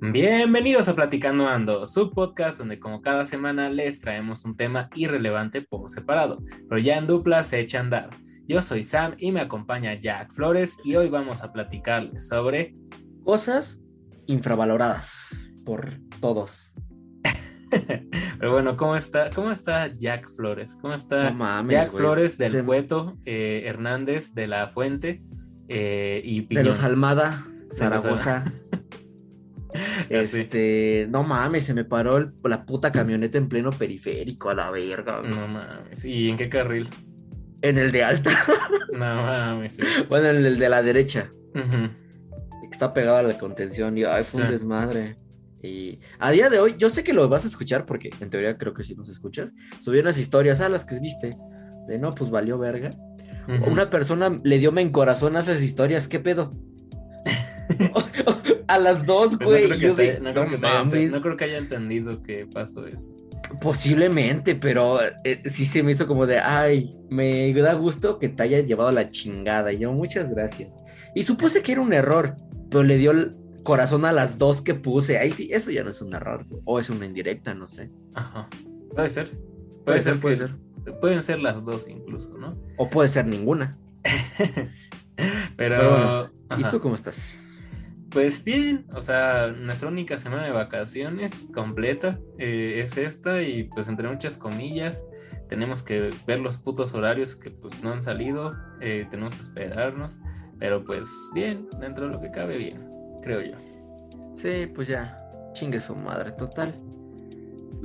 Bienvenidos a Platicando Ando, su podcast donde como cada semana les traemos un tema irrelevante por separado, pero ya en dupla se echa a andar. Yo soy Sam y me acompaña Jack Flores y hoy vamos a platicarles sobre cosas infravaloradas por todos. Pero bueno, ¿cómo está, cómo está Jack Flores? ¿Cómo está Jack Flores del Cueto, eh, Hernández de la Fuente eh, y De los Almada, Zaragoza. este, no mames, se me paró la puta camioneta en pleno periférico a la verga. No mames, ¿y en qué carril? En el de alta. no mames. Bueno, en el de la derecha. Está pegado a la contención y ay, fue un desmadre. Y a día de hoy, yo sé que lo vas a escuchar porque en teoría creo que sí nos escuchas. Subí unas historias a las que viste. De no, pues valió verga. Una persona le dio me en corazón a esas historias. ¿Qué pedo? a las dos, güey. no, creo que haya entendido que pasó eso. Posiblemente, pero eh, sí se me hizo como de, ay, me da gusto que te haya llevado la chingada. Y yo, muchas gracias. Y supuse que era un error, pero le dio corazón a las dos que puse. Ahí sí, eso ya no es un error. O es una indirecta, no sé. Ajá. Puede ser. Puede, ser, puede ser. Pueden ser las dos incluso, ¿no? O puede ser ninguna. Pero. ¿Y tú cómo estás? Pues bien, o sea, nuestra única semana de vacaciones completa eh, es esta y pues entre muchas comillas tenemos que ver los putos horarios que pues no han salido, eh, tenemos que esperarnos, pero pues bien, dentro de lo que cabe bien creo yo. Sí, pues ya, chingue su madre, total.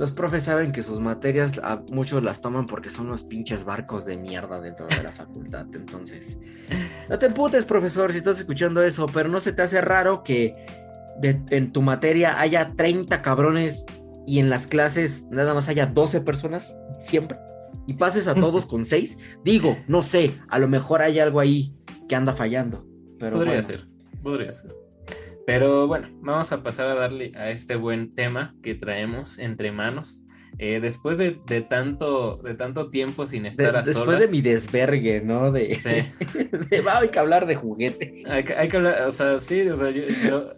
Los profes saben que sus materias a muchos las toman porque son los pinches barcos de mierda dentro de la facultad. Entonces, no te emputes, profesor, si estás escuchando eso, pero no se te hace raro que en tu materia haya 30 cabrones y en las clases nada más haya 12 personas, siempre, y pases a todos con 6. Digo, no sé, a lo mejor hay algo ahí que anda fallando. Pero podría ser, podría ser. Pero bueno, vamos a pasar a darle a este buen tema que traemos entre manos. Eh, después de, tanto, de tanto tiempo sin estar a Después de mi desvergue, ¿no? De, sí. hay que hablar de juguetes. Hay, que hablar, o sea, sí, o sea, yo,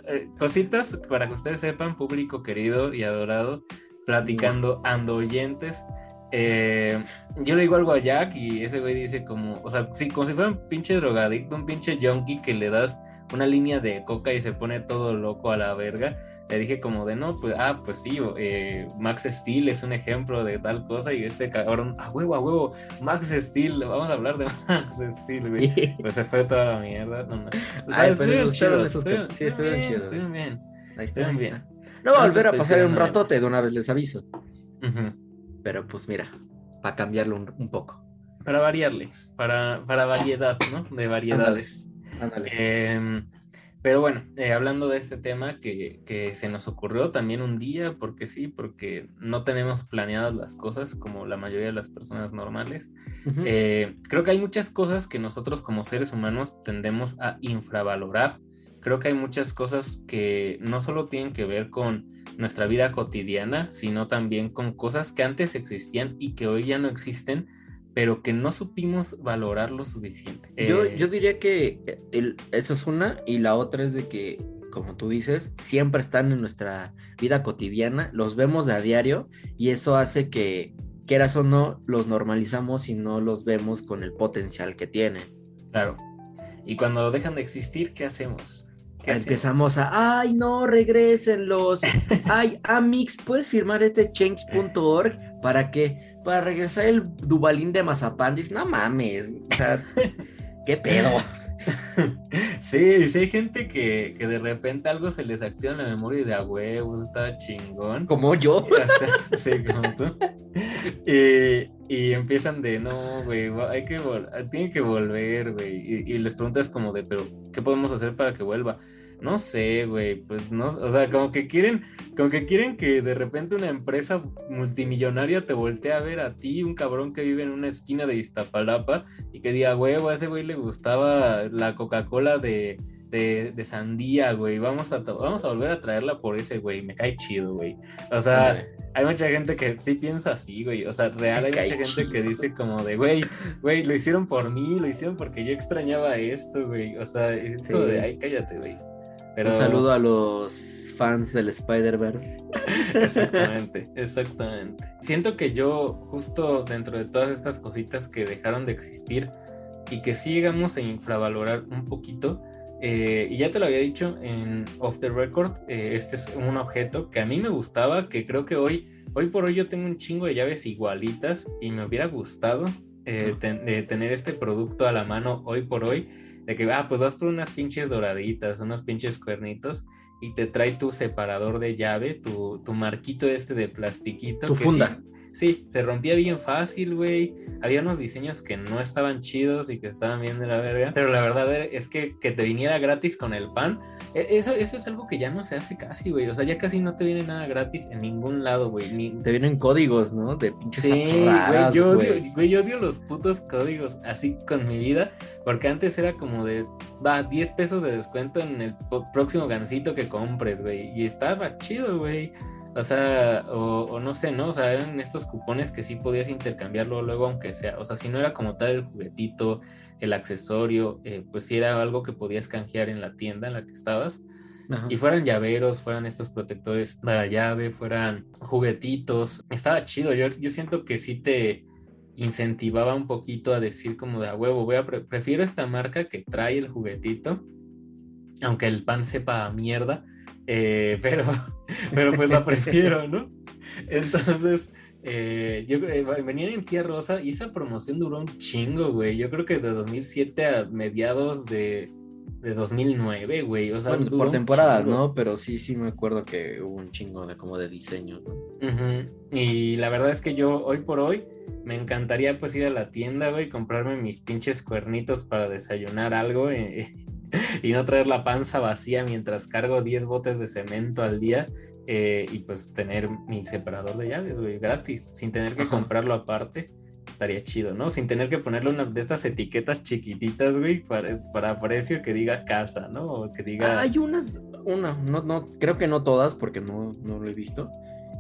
eh, cositas para que ustedes sepan, público querido y adorado, platicando ando oyentes. Eh, yo le digo algo a Jack y ese güey dice como, o sea, sí, como si fuera un pinche drogadicto, un pinche junkie que le das una línea de coca y se pone todo loco a la verga. Le dije como de no, pues, ah, pues sí, eh, Max Steel es un ejemplo de tal cosa y este cabrón, a huevo, a huevo, Max Steel, vamos a hablar de Max Steel, güey. Pues se fue toda la mierda. No, no. O sea, estuvieron chidos, sí, estuvieron chidos. Estuvieron bien, estuvieron bien. No va a volver a pasar un ratote, de una vez les aviso. Pero pues mira, para cambiarlo un, poco. Para variarle, para, para variedad, ¿no? De variedades. Em, pero bueno, eh, hablando de este tema que, se nos ocurrió también un día, porque sí, porque no tenemos planeadas las cosas como la mayoría de las personas normales. Eh, creo que hay muchas cosas que nosotros como seres humanos tendemos a infravalorar. Creo que hay muchas cosas que no solo tienen que ver con nuestra vida cotidiana, sino también con cosas que antes existían y que hoy ya no existen, pero que no supimos valorar lo suficiente. Yo, eh, yo diría que el, eso es una, y la otra es de que, como tú dices, siempre están en nuestra vida cotidiana, los vemos de a diario, y eso hace que, quieras o no, los normalizamos y no los vemos con el potencial que tienen. Claro. Y cuando dejan de existir, ¿qué hacemos? Empezamos a, ay, no, regresen los. ay, Amix, ¿puedes firmar este change.org para que para regresar el Dubalín de Mazapán, dices, no mames, o sea, qué pedo. Sí, sí hay gente que, de repente algo se les activa en la memoria y de a huevos, está chingón. Como yo. Sí, como tú. Y, y empiezan de, no, güey, hay que, tiene que volver, güey. Y, y les preguntas como de, pero, ¿qué podemos hacer para que vuelva? No sé, güey, pues no, o sea, como que quieren, como que quieren que de repente una empresa multimillonaria te voltee a ver a ti, un cabrón que vive en una esquina de Iztapalapa, y que diga, güey, a ese güey le gustaba la Coca-Cola de, de, sandía, güey, vamos a, vamos a volver a traerla por ese güey, me cae chido, güey. O sea, hay mucha gente que sí piensa así, güey, o sea, real hay mucha gente que dice como de, güey, güey, lo hicieron por mí, lo hicieron porque yo extrañaba esto, güey, o sea, es de, ay, cállate, güey. Un saludo a los fans del Spider-Verse. Exactamente, exactamente. Siento que yo, justo dentro de todas estas cositas que dejaron de existir y que sí llegamos a infravalorar un poquito, eh, y ya te lo había dicho en Off the Record, eh, este es un objeto que a mí me gustaba, que creo que hoy, hoy por hoy yo tengo un chingo de llaves igualitas y me hubiera gustado eh, tener este producto a la mano hoy por hoy, de que, ah, pues vas por unas pinches doraditas, unos pinches cuernitos y te trae tu separador de llave, tu, tu marquito este de plastiquito. Tu funda. Sí, se rompía bien fácil, güey. Había unos diseños que no estaban chidos y que estaban bien de la verga. Pero la verdad es que, que te viniera gratis con el pan, e, eso, eso es algo que ya no se hace casi, güey. O sea, ya casi no te viene nada gratis en ningún lado, güey. Ni... Te vienen códigos, ¿no? De pinches sí, güey, yo odio, güey, yo odio los putos códigos así con mi vida. Porque antes era como de, va, 10 pesos de descuento en el próximo gancito que compres, güey. Y estaba chido, güey. O sea, o, no sé, ¿no? O sea, eran estos cupones que sí podías intercambiarlo luego, aunque sea. O sea, si no era como tal el juguetito, el accesorio, eh, pues sí era algo que podías canjear en la tienda en la que estabas. Y fueran llaveros, fueran estos protectores para llave, fueran juguetitos. Estaba chido. Yo, yo siento que sí te incentivaba un poquito a decir como de a huevo, voy a prefiero esta marca que trae el juguetito, aunque el pan sepa a mierda eh, pero, pero pues la prefiero, ¿no? Entonces, eh, yo eh, venía en Tía Rosa y esa promoción duró un chingo, güey. Yo creo que de 2007 a mediados de, de 2009, güey. O sea, por temporadas, ¿no? Pero sí, sí me acuerdo que hubo un chingo de como de diseño, ¿no? Y la verdad es que yo hoy por hoy me encantaría pues ir a la tienda, güey, comprarme mis pinches cuernitos para desayunar algo. y no traer la panza vacía mientras cargo 10 botes de cemento al día eh, y pues tener mi separador de llaves, güey, gratis, sin tener que comprarlo aparte. Estaría chido, ¿no? Sin tener que ponerle una de estas etiquetas chiquititas, güey, para, para precio que diga casa, ¿no? O que diga. Hay unas, una, no, no, creo que no todas, porque no, no lo he visto.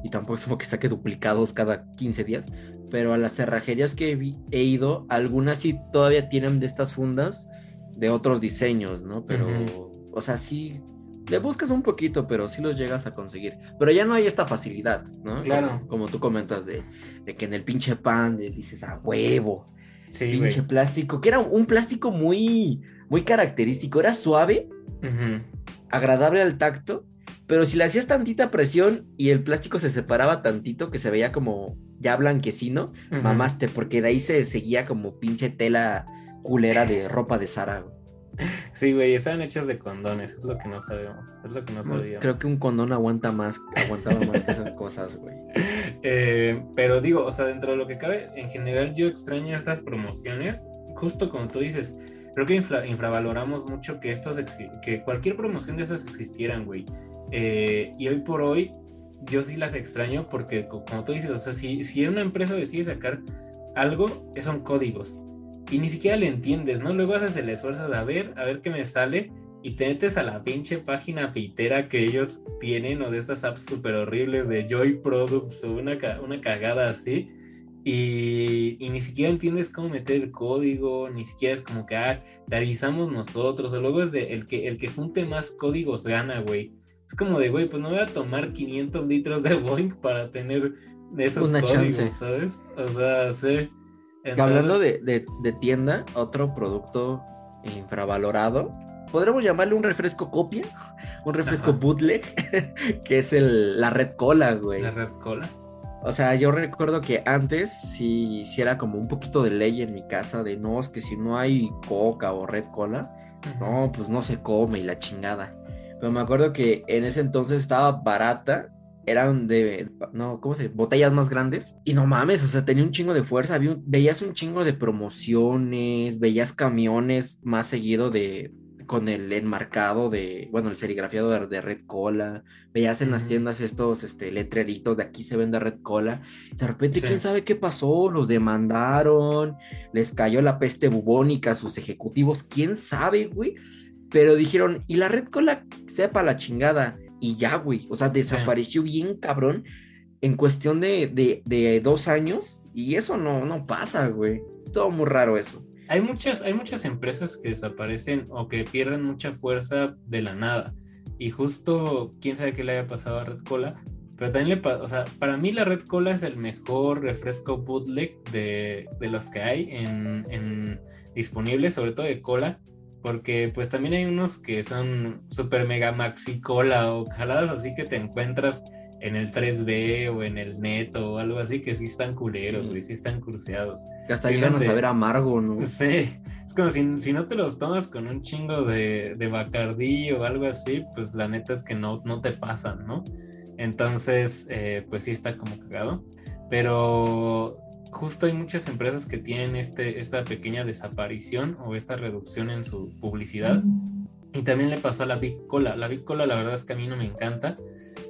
Y tampoco es como que saque duplicados cada 15 días. Pero a las cerrajerías que he, he ido, algunas sí todavía tienen de estas fundas de otros diseños, ¿no? Pero, o sea, sí, le buscas un poquito, pero sí los llegas a conseguir. Pero ya no hay esta facilidad, ¿no? Claro. Como, tú comentas de, que en el pinche pan dices a huevo. Sí, pinche plástico, que era un plástico muy, muy característico. Era suave, agradable al tacto, pero si le hacías tantita presión y el plástico se separaba tantito que se veía como ya blanquecino, mamaste, porque de ahí se seguía como pinche tela culera de ropa de Sara, Sí, güey, estaban hechos de condones, es lo que no sabemos, es lo que no sabíamos. Creo que un condón aguanta más, aguantaba más que esas cosas, güey. Eh, pero digo, o sea, dentro de lo que cabe, en general yo extraño estas promociones, justo como tú dices, creo que infravaloramos mucho que estos, que cualquier promoción de esas existieran, güey. Eh, y hoy por hoy, yo sí las extraño porque, como tú dices, o sea, si, si una empresa decide sacar algo, son códigos y ni siquiera le entiendes, ¿no? Luego haces el esfuerzo de a ver, a ver qué me sale y te metes a la pinche página pitera que ellos tienen o de estas apps súper horribles de Joy Products o una, una cagada así. Y, y, ni siquiera entiendes cómo meter el código, ni siquiera es como que, ah, te avisamos nosotros, o luego es de el que, el que junte más códigos gana, güey. Es como de, güey, pues no voy a tomar 500 litros de Boeing para tener esos códigos, ¿sabes? O sea, sí. Hablando de, tienda, otro producto infravalorado, podríamos llamarle un refresco copia, un refresco bootleg, que es el, la Red Cola, güey. La Red Cola. O sea, yo recuerdo que antes sí, era como un poquito de ley en mi casa de no, es que si no hay coca o Red Cola, no, pues no se come y la chingada. Pero me acuerdo que en ese entonces estaba barata eran de, no, ¿cómo se Botellas más grandes. Y no mames, o sea, tenía un chingo de fuerza. veías un chingo de promociones, veías camiones más seguido de, con el enmarcado de, bueno, el serigrafiado de, Red Cola. Veías en las tiendas estos este, letreritos de aquí se vende Red Cola. De repente, quién sabe qué pasó, los demandaron, les cayó la peste bubónica a sus ejecutivos, quién sabe, güey. Pero dijeron, y la Red Cola sepa la chingada y ya, güey. O sea, desapareció bien cabrón en cuestión de, dos años y eso no, no pasa, güey. Todo muy raro eso. Hay muchas, hay muchas empresas que desaparecen o que pierden mucha fuerza de la nada. y justo quién sabe qué le haya pasado a Red Cola, pero también le pasa, o sea, para mí la Red Cola es el mejor refresco bootleg de, de los que hay en, en disponibles, sobre todo de cola, porque pues también hay unos que son super mega maxi cola o jaladas así que te encuentras en el 3B o en el neto o algo así que sí están culeros, güey, sí. están cruceados. Que hasta llegan a saber amargo, ¿no? Sí, es como si, si, no te los tomas con un chingo de, de bacardí o algo así, pues la neta es que no, no te pasan, ¿no? Entonces, eh, pues sí está como cagado. Pero justo hay muchas empresas que tienen este, esta pequeña desaparición o esta reducción en su publicidad. Y también le pasó a la Big Cola. La Big Cola la verdad es que a mí no me encanta,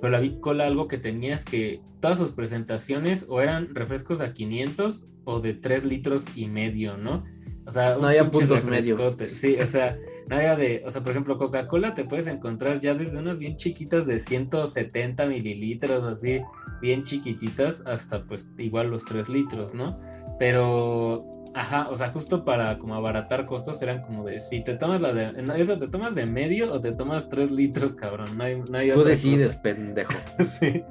pero la Big Cola algo que tenía es que todas sus presentaciones o eran refrescos a 500 o de 3 litros y medio, ¿no? O sea, no había puntos medios. Sí, o sea, no había de, o sea, por ejemplo, Coca-Cola te puedes encontrar ya desde unas bien chiquitas de 170 mililitros, así, bien chiquititas, hasta pues igual los 3 litros, ¿no? Pero, ajá, o sea, justo para como abaratar costos eran como de, si te tomas la de, eso te tomas de medio o te tomas 3 litros, cabrón, no hay, no hay Tú decides, pendejo. sí.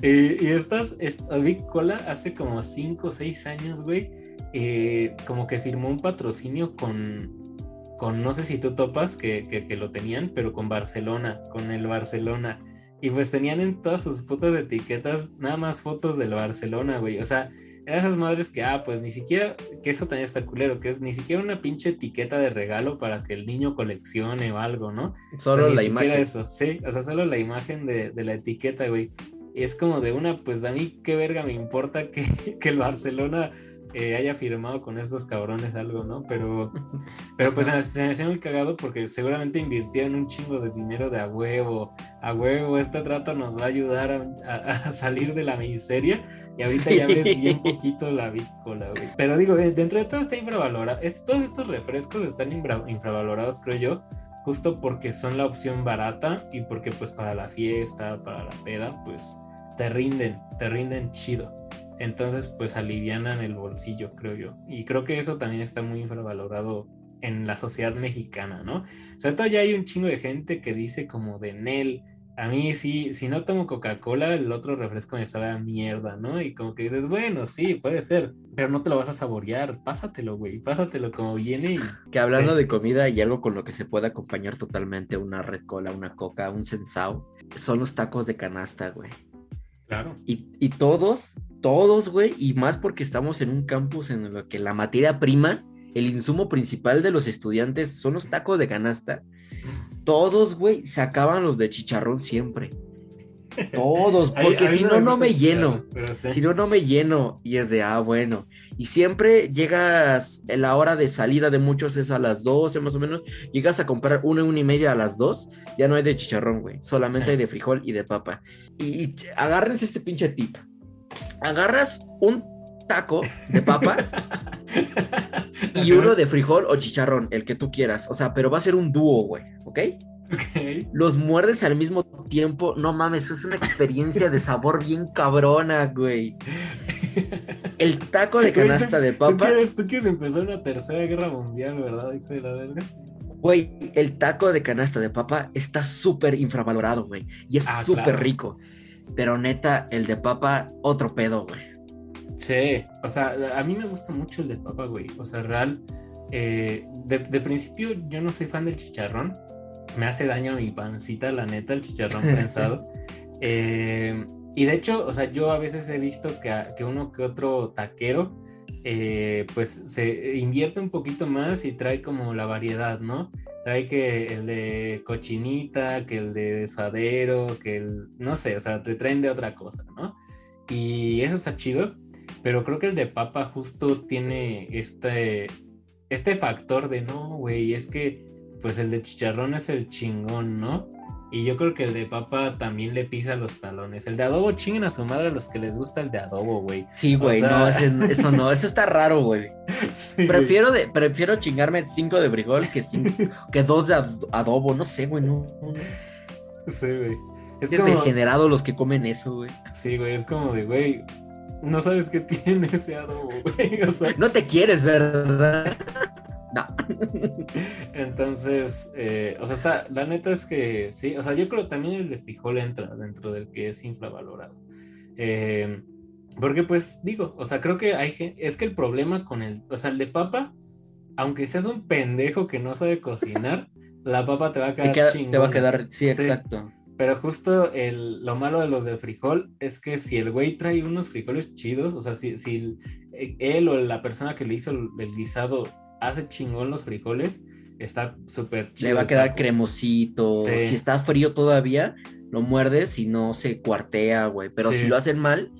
Y, y estas, esta Big Cola hace como 5 o 6 años, güey eh, como que firmó un patrocinio con, con no sé si tú topas que, que, lo tenían, pero con Barcelona, con el Barcelona. Y pues tenían en todas sus de etiquetas nada más fotos del Barcelona, güey. O sea, eran esas madres que, ah, pues ni siquiera, que eso también está culero, que es ni siquiera una pinche etiqueta de regalo para que el niño coleccione o algo, ¿no? Solo la imagen. Eso, sí, o sea, solo la imagen de, de la etiqueta, güey. Y es como de una, pues a mí qué verga me importa que, que el Barcelona eh, haya firmado con estos cabrones algo, ¿no? Pero, pero pues se me hacía muy cagado porque seguramente invirtieron un chingo de dinero de a huevo, a huevo, este trato nos va a ayudar a, salir de la miseria. Y ahorita ya ves bien poquito la vícola, güey. Pero digo, eh, dentro de todo está infravalorado. todos estos refrescos están infravalorados, creo yo, justo porque son la opción barata y porque pues para la fiesta, para la peda, pues te rinden, te rinden chido entonces pues alivianan el bolsillo, creo yo. Y creo que eso también está muy infravalorado en la sociedad mexicana, ¿no? Sobre ya hay un chingo de gente que dice como de Nel, a mí sí, si no tomo Coca-Cola, el otro refresco me sabe a mierda, ¿no? Y como que dices, bueno, sí, puede ser, pero no te lo vas a saborear, pásatelo, güey, pásatelo como viene. Que hablando de comida y algo con lo que se puede acompañar totalmente una Red Cola, una Coca, un Sensao, son los tacos de canasta, güey. Claro. Y, y todos todos, güey, y más porque estamos en un campus en el que la materia prima, el insumo principal de los estudiantes son los tacos de canasta. Todos, güey, sacaban los de chicharrón siempre. Todos, porque si no, no me lleno. Si no, no me lleno. Y es de, ah, bueno. Y siempre llegas, en la hora de salida de muchos es a las 12 más o menos. Llegas a comprar una, una y media a las 2. Ya no hay de chicharrón, güey. Solamente hay de frijol y de papa. Y, y agárrense este pinche tip agarras un taco de papa y uno de frijol o chicharrón, el que tú quieras. O sea, pero va a ser un dúo, güey, ¿ok? Los muerdes al mismo tiempo. No mames, eso es una experiencia de sabor bien cabrona, güey. El taco de canasta de papa. ¿Tú quieres, empezar una tercera guerra mundial, ¿verdad, hijo de la verga? Güey, el taco de canasta de papa está súper infravalorado, güey. Y es ah, súper rico. Pero neta, el de papa, otro pedo, güey. Sí, o sea, a mí me gusta mucho el de papa, güey. O sea, real, eh, de, principio yo no soy fan del chicharrón. Me hace daño a mi pancita, la neta, el chicharrón prensado. Eh, y de hecho, o sea, yo a veces he visto que, que uno que otro taquero, eh, pues se invierte un poquito más y trae como la variedad, ¿no? trae que el de cochinita, que el de suadero, que el, no sé, o sea, te traen de otra cosa, ¿no? Y eso está chido, pero creo que el de papa justo tiene este, este factor de, no, güey, es que pues el de chicharrón es el chingón, ¿no? Y yo creo que el de papa también le pisa los talones. El de adobo chinguen a su madre a los que les gusta el de adobo, güey. Sí, güey, no, eso no, eso está raro, güey. prefiero, de, prefiero chingarme cinco de frijol que, que dos de adobo, no sé, güey, no, Sí, güey. Es, es degenerado los que comen eso, güey. Sí, güey, es como de, güey, no sabes qué tiene ese adobo, güey. O sea... No te quieres, ¿verdad? No. Entonces, eh, o sea, está, la neta es que sí, o sea, yo creo también el de frijol entra dentro del que es infravalorado. Eh, porque pues digo, o sea, creo que hay gente, es que el problema con el, o sea, el de papa, aunque seas un pendejo que no sabe cocinar, la papa te va a quedar Te, queda- chingona. te va a quedar, sí, Sí. exacto. Pero justo el, lo malo de los de frijol es que si el güey trae unos frijoles chidos, o sea, si, si eh, él o la persona que le hizo el, el guisado hace chingón los frijoles, está súper chido. Le va a quedar taco. cremosito. Sí. Si está frío todavía, lo muerdes y no se cuartea, güey. Pero Sí. si lo hacen mal,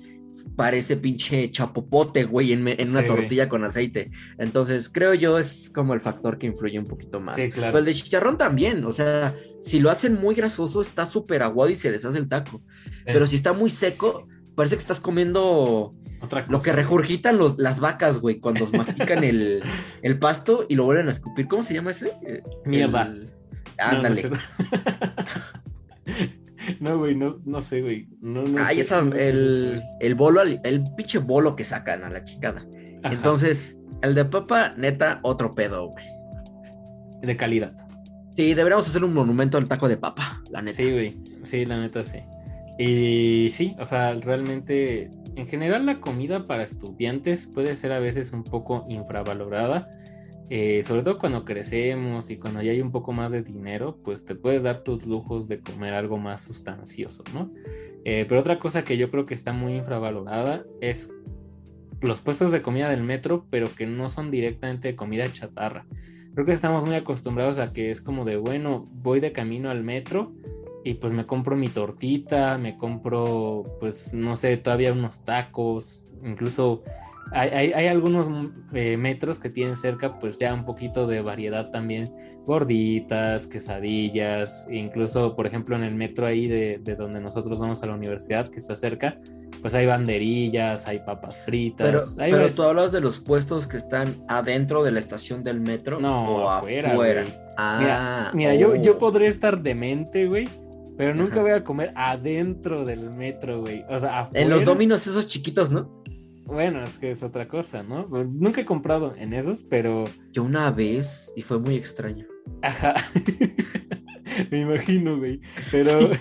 parece pinche chapopote, güey, en, una Sí, güey. tortilla con aceite. Entonces, creo yo es como el factor que influye un poquito más. Sí, claro. Pero el de chicharrón también, o sea, si lo hacen muy grasoso, está súper aguado y se deshace el taco. Pero si está muy seco, parece que estás comiendo Otra cosa. lo que regurgitan los, las vacas, güey, cuando mastican el, el pasto y lo vuelven a escupir. ¿Cómo se llama ese? Eh, Mierda. el- Ándale. No, güey, no, no sé, güey. No, no Ahí sé, no el, el bolo, el pinche bolo que sacan a la chingada. Ajá, Entonces, el de papa, neta, otro pedo, güey. De calidad. Sí, deberíamos hacer un monumento al taco de papa, la neta. Sí, güey. Sí, la neta sí. Y sí, o sea, realmente, en general la comida para estudiantes puede ser a veces un poco infravalorada. eh, sobre todo cuando crecemos y cuando ya hay un poco más de dinero, pues te puedes dar tus lujos de comer algo más sustancioso, ¿no? Eh, pero otra cosa que yo creo que está muy infravalorada es los puestos de comida del metro, pero que no son directamente de comida chatarra. Creo que estamos muy acostumbrados a que es como de, bueno, voy de camino al metro y pues me compro mi tortita, me compro, pues no sé, todavía unos tacos, incluso hay, hay- hay algunos eh, metros que tienen cerca pues ya un poquito de variedad también, gorditas, quesadillas, incluso por ejemplo en el metro ahí de, de donde nosotros vamos a la universidad, que está cerca, pues hay banderillas, hay papas fritas, Pero, hay pero ves- tú hablas de los puestos que están adentro de la estación del metro No, o afuera, afuera. Ah, Mira, yo, oh. yo podré estar demente, güey, pero nunca Ajá. voy a comer adentro del metro, güey. O sea, afuera. En los dominos esos chiquitos, ¿no? Bueno, es que es otra cosa, ¿no? Nunca he comprado en esos, pero. Yo una vez y fue muy extraño. Ajá. Me imagino, güey. Pero.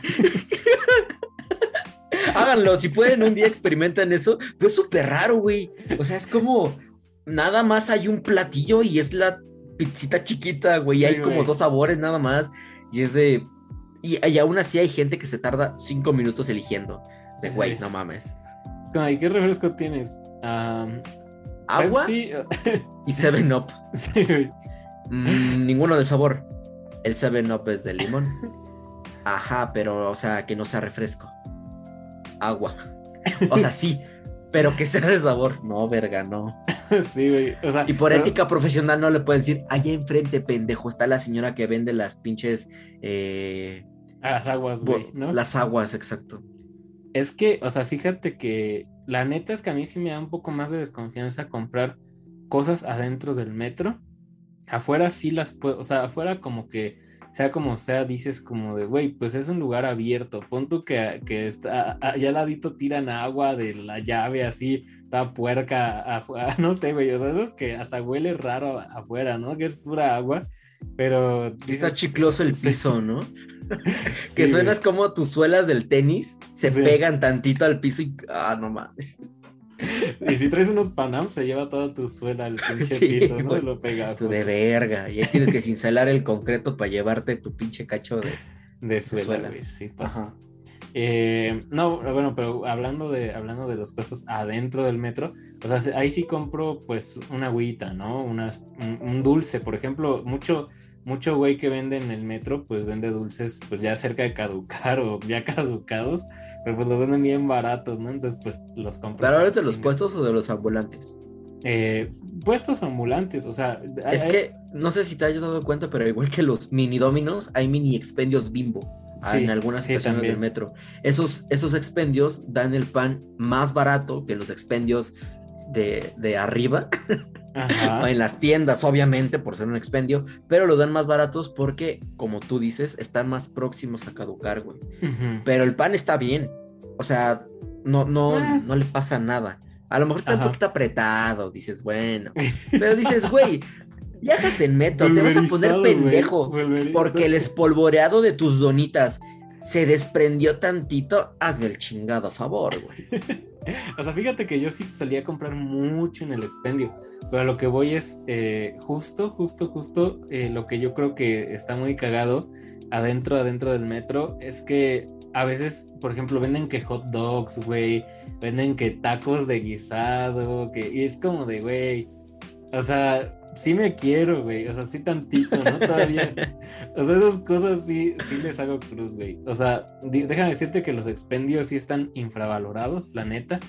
Háganlo, si pueden un día experimenten eso, pero es súper raro, güey. O sea, es como nada más hay un platillo y es la pizzita chiquita, güey. y Sí, hay como güey. dos sabores nada más. Y es de. Y, y aún así hay gente que se tarda cinco minutos eligiendo. De Sí. güey, no mames. Es como, ¿y qué refresco tienes? Agua Pepsi. y 7-Up. Sí, güey. Mm, ninguno de sabor. El 7-Up es de limón. Ajá, pero, o sea, que no sea refresco. Agua. O sea, sí, pero que sea de sabor. No, verga, no. Sí, güey. O sea, Y por pero- ética profesional no le pueden decir, allá enfrente, pendejo, está la señora que vende las pinches... eh, A las aguas, güey, ¿no? Las aguas, exacto. Es que, o sea, fíjate que la neta es que a mí sí me da un poco más de desconfianza comprar cosas adentro del metro. Afuera sí las puedo, o sea, afuera como que sea como sea, dices como de, güey, pues es un lugar abierto. Pon tú que, que está, allá al ladito tiran agua de la llave así, está puerca afuera, no sé, güey, o sea, eso es que hasta huele raro afuera, ¿no? Que es pura agua, pero... Está chicloso el sí, piso, ¿no? sí, que suenas como tus suelas del tenis se Sí. pegan tantito al piso y... Ah, no mames. Y si traes unos Panam, se lleva toda tu suela al pinche piso, ¿no? lo pegajoso. Tú de verga. Y ahí tienes que cincelar el concreto para llevarte tu pinche cacho de... De suela, sí pasa. Ajá. Eh, no, bueno, pero hablando de, hablando de los puestos adentro del metro, o sea, se- ahí sí compro pues una agüita, ¿no? Unas, un, un dulce, por ejemplo, mucho, mucho güey que vende en el metro, pues vende dulces pues ya cerca de caducar o ya caducados, pero pues los venden bien baratos, ¿no? Entonces pues los compro. ¿Pero ahora de los puestos o de los ambulantes? Eh, puestos ambulantes, o sea, hay- Es que no sé si te hayas dado cuenta, pero igual que los mini dominos, hay mini expendios bimbo Sí, en algunas sí, estaciones del metro. Esos, esos expendios dan el pan más barato que los expendios de, de arriba, Ajá. en las tiendas, obviamente, por ser un expendio, pero lo dan más baratos porque, como tú dices, están más próximos a caducar, güey. Pero el pan está bien. O sea, no, no, Ah. no le pasa nada. A lo mejor está Ajá. un poquito apretado, dices, bueno. Pero dices, güey, Viajas en metro, te vas a poner pendejo. Porque el espolvoreado de tus donitas se desprendió tantito. Hazme el chingado favor, güey. O sea, fíjate que yo sí solía comprar mucho en el expendio, pero a lo que voy es eh, justo, justo, justo eh, lo que yo creo que está muy cagado adentro, adentro del metro, es que a veces, por ejemplo, venden que hot dogs, güey, venden que tacos de guisado, que y es como de, güey, o sea, sí me quiero, güey, o sea, sí tantito, ¿no? Todavía. O sea, esas cosas sí, sí les hago cruz, güey. O sea, déjame decirte que los expendios sí están infravalorados, la neta.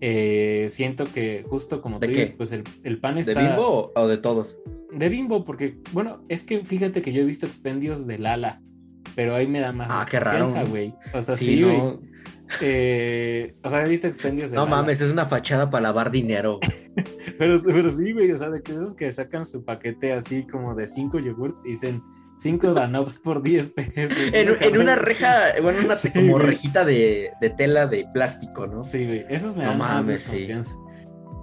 Eh, siento que justo como ¿De tú qué? dices, pues el, el pan ¿De está... bimbo o- de todos? De bimbo, porque, bueno, es que fíjate que yo he visto expendios de Lala, pero ahí me da más Ah, qué raro, güey. O sea, Sí, sí, güey. Eh, o sea, he visto expendios de no Lala. mames, es una fachada para lavar dinero. güey. Pero, pero sí, güey, o sea, de que esos que sacan su paquete así como de 5 yogurts y dicen 5 Danops por 10 pesos. En, en una reja, bueno, una Sí, como güey. rejita de, de tela de plástico, ¿no? Sí, güey, esos me No dan más mames, sí. desconfianza.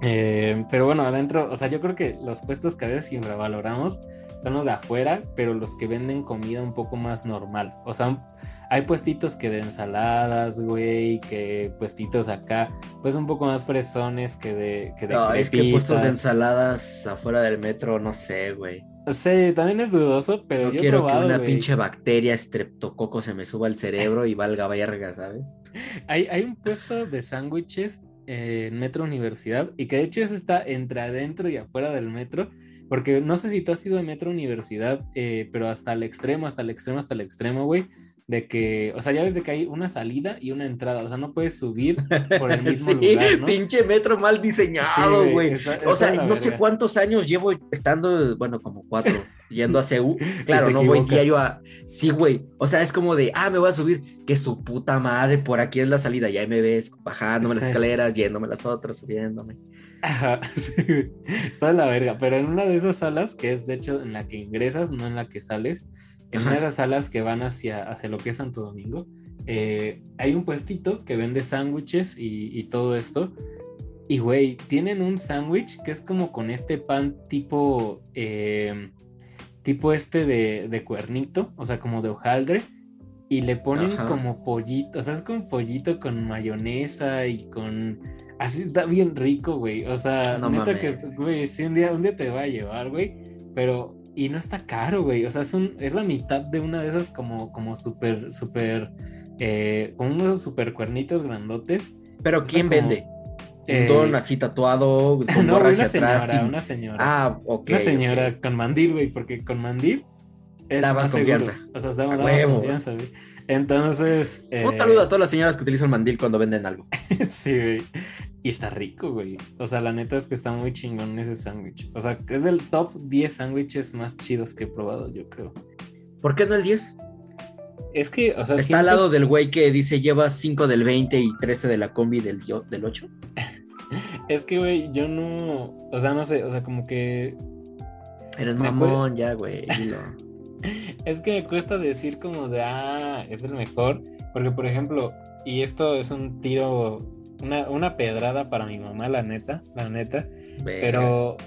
Eh, pero bueno, adentro, o sea, yo creo que los puestos que a veces infravaloramos son los de afuera, pero los que venden comida un poco más normal. O sea, hay puestitos que de ensaladas, güey, que puestitos acá, pues un poco más fresones que de, que de No, es que puestos de ensaladas afuera del metro, no sé, güey. Sí, también es dudoso, pero No yo he quiero probado, que una pinche bacteria estreptococo se me suba al cerebro y valga verga, ¿sabes? Hay, hay un puesto de sándwiches en Metro Universidad y que de hecho ese está entre adentro y afuera del metro, porque no sé si tú has ido de Metro Universidad, eh, pero hasta el extremo, hasta el extremo, hasta el extremo, güey, de que, o sea, ya ves de que hay una salida y una entrada, o sea, no puedes subir por el mismo sí, lugar, ¿no? pinche metro mal diseñado, güey. O sea, no sé cuántos años llevo estando, bueno, como cuatro, yendo a CEU. Claro, no voy diario a. Sí, güey. O sea, es como de, ah, me voy a subir. Que su puta madre, por aquí es la salida. Ya ahí me ves bajándome las escaleras, yéndome las otras, subiéndome. Ajá, sí. Está de la verga, pero en una de esas salas, que es de hecho en la que ingresas, no en la que sales, en una de esas salas que van hacia, hacia lo que es Santo Domingo, eh, hay un puestito que vende sándwiches y, y todo esto. Y güey, tienen un sándwich que es como con este pan tipo, eh, tipo este de, de cuernito, o sea, como de hojaldre. Y le ponen Ajá. como pollito, o sea, es como pollito con mayonesa y con... Así está bien rico, güey. O sea, No neta que, mames. güey, sí, un día, un día te va a llevar, güey. Pero, y no está caro, güey. O sea, es, un, es la mitad de una de esas como, como súper, súper, eh, con unos súper cuernitos grandotes. Pero ¿quién como, vende? eh, Un don así tatuado, con no, una hacia atrás. señora, una señora. Ah, ok. una señora con mandil, güey, porque con mandil es Da más más seguro. confianza. O sea, da, A da más huevo. confianza, güey. Entonces. Un eh, saludo a todas las señoras que utilizan mandil cuando venden algo. sí, güey. Y está rico, güey. O sea, la neta es que está muy chingón ese sándwich. O sea, es del top 10 sándwiches más chidos que he probado, yo creo. ¿Por qué no el 10? Es que, o sea, Está siento- al lado del güey que dice lleva 5 del 20 y 13 de la combi del, del 8. Es que, güey, yo no. O sea, no sé, o sea, como que. Eres mamón, ya, güey. Es que me cuesta decir como de, ah, es el mejor. Porque, por ejemplo, y esto es un tiro, una, una pedrada para mi mamá, la neta, la neta. Pero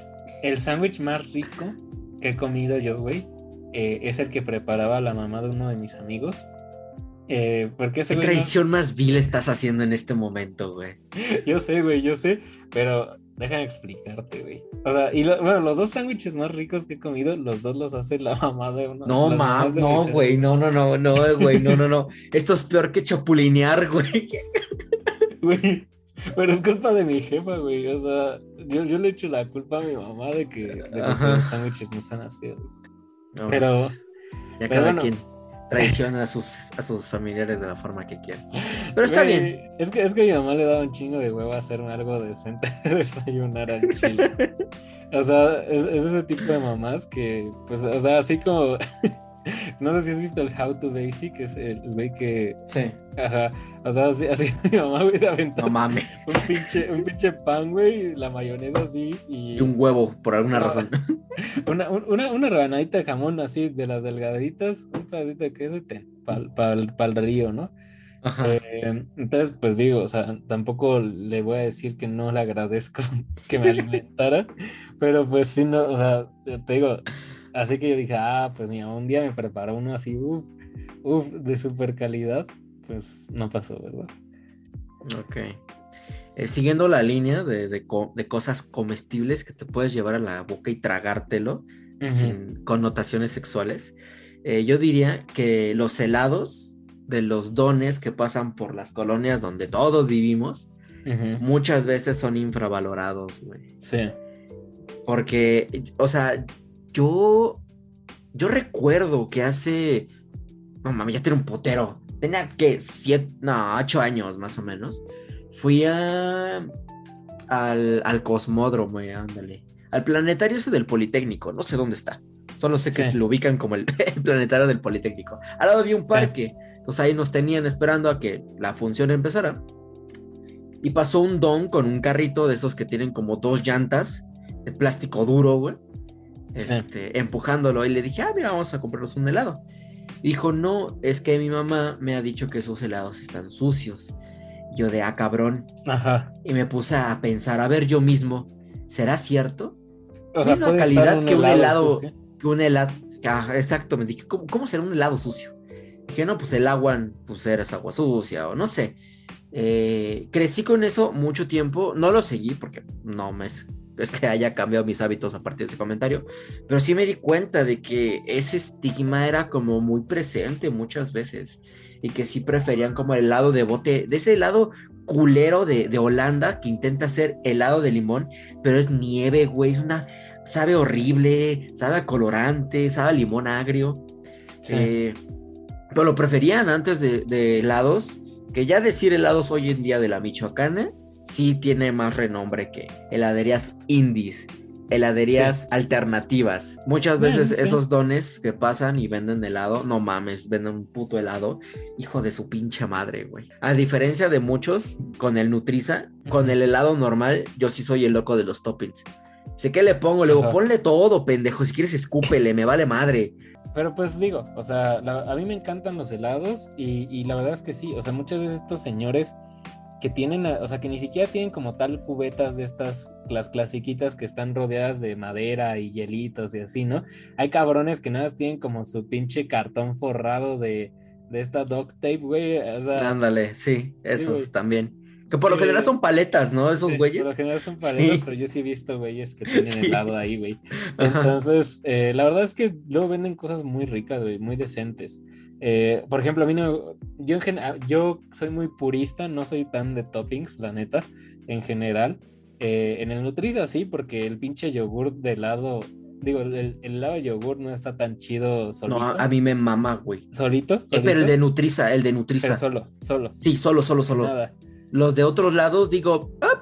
el sándwich más rico que he comido yo, güey, eh, es el que preparaba la mamá de uno de mis amigos. Eh, porque ese ¿Qué no- traición más vil estás haciendo en este momento, güey? Yo sé, güey, yo sé, pero déjame explicarte, güey. O sea, y lo- bueno, los dos sándwiches más ricos que he comido, los dos los hace la mamá de uno. No, de no, güey, no, no, no, no, güey, no, no, no. Esto es peor que chapulinear, güey. Güey, pero es culpa de mi jefa, güey. O sea, yo, yo le echo la culpa a mi mamá de que, de que Ajá. los sándwiches no están así. No, Pero, ya pero cada bueno. quien traiciona a sus, a sus familiares de la forma que quiere. Pero está bien. Es que, es que a mi mamá le daba un chingo de huevo hacerme algo decente de desayunar al chile. o sea, es, es ese tipo de mamás que, pues, o sea, así como. no sé si has visto el How to Basic, es el el güey que. Sí. Ajá. O sea, así, así mi mamá, güey, de aventar No mames. un, pinche, un pinche pan, güey, la mayonesa así y. Y un huevo, por alguna razón. Una, un- una, una rebanadita de jamón así, de las delgaditas, un pedacito de queso y te, pal, pal, pal río, ¿no? Eh, entonces, pues digo, o sea, tampoco le voy a decir que no le agradezco que me alimentara, pero pues sí, no, o sea, te digo, así que yo dije, ah, pues mira, un día me preparó uno así, uff, uff, de super calidad, pues no pasó, ¿verdad? Ok. Eh, siguiendo la línea de, cosas comestibles que te puedes llevar a la boca y tragártelo sin connotaciones sexuales, eh, yo diría que los helados de los dones que pasan por las colonias donde todos vivimos, muchas veces son infravalorados, güey. Sí. Porque, o sea, yo, yo recuerdo que hace, no mames, ya tiene un potero. Tenía que siete, no, ocho años más o menos. Fui a, al, al cosmódromo, ándale. Al planetario ese del Politécnico, no sé dónde está. Solo sé que se lo ubican como el, planetario del Politécnico. Al lado había un parque. Entonces ahí nos tenían esperando a que la función empezara. Y pasó un don con un carrito de esos que tienen como dos llantas de plástico duro, güey. Este, empujándolo. Y le dije, ah, mira, vamos a comprarnos un helado. Dijo, no, es que mi mamá me ha dicho que esos helados están sucios. Yo de, ah, cabrón. Ajá. Y me puse a pensar, a ver yo mismo, ¿será cierto? O sea, Misma calidad que un helado, que un helado. Ah, exacto, me dije, ¿cómo, ¿cómo será un helado sucio? Dije, no, pues el agua, pues eres agua sucia o no sé. Eh, crecí con eso mucho tiempo, no lo seguí porque no me es, que haya cambiado mis hábitos a partir de ese comentario, pero sí me di cuenta de que ese estigma era como muy presente muchas veces y que sí preferían como el helado de bote, de ese helado culero de, de Holanda que intenta hacer helado de limón, pero es nieve, güey, es una, sabe horrible, sabe a colorante, sabe a limón agrio. Sí. Eh, pero lo preferían antes de, helados, que ya decir helados hoy en día de la Michoacana, sí tiene más renombre que heladerías indies, heladerías alternativas. Muchas veces esos dones que pasan y venden helado, no mames, venden un puto helado, hijo de su pinche madre, güey. A diferencia de muchos, con el Nutriza, con el helado normal, yo sí soy el loco de los toppings. Sé que le pongo, luego ponle todo, pendejo, si quieres escúpele, me vale madre. Pero pues digo, o sea, a mí me encantan los helados y, la verdad es que sí, o sea, muchas veces estos señores que tienen, o sea, que ni siquiera tienen como tal cubetas de estas, las clasiquitas que están rodeadas de madera y hielitos y así, ¿no? Hay cabrones que nada más tienen como su pinche cartón forrado de, de esta duct tape, güey. O sea, Ándale, sí, esos también. Que por lo general son paletas, ¿no? Esos güeyes. Por lo general son paletas, pero yo sí he visto güeyes que tienen helado ahí, güey. Entonces, eh, la verdad es que luego venden cosas muy ricas, güey, muy decentes. Eh, por ejemplo, a mí no. Yo, en yo soy muy purista, no soy tan de toppings, la neta, en general. Eh, en el Nutriza sí, porque el pinche yogur de helado. Digo, el, helado de yogur no está tan chido solito. No, a, mí me mama, güey. ¿Solito? pero el de Nutriza, el de Nutriza. solo, solo. Sí, solo, solo, solo. Nada. Los de otros lados, digo, ah,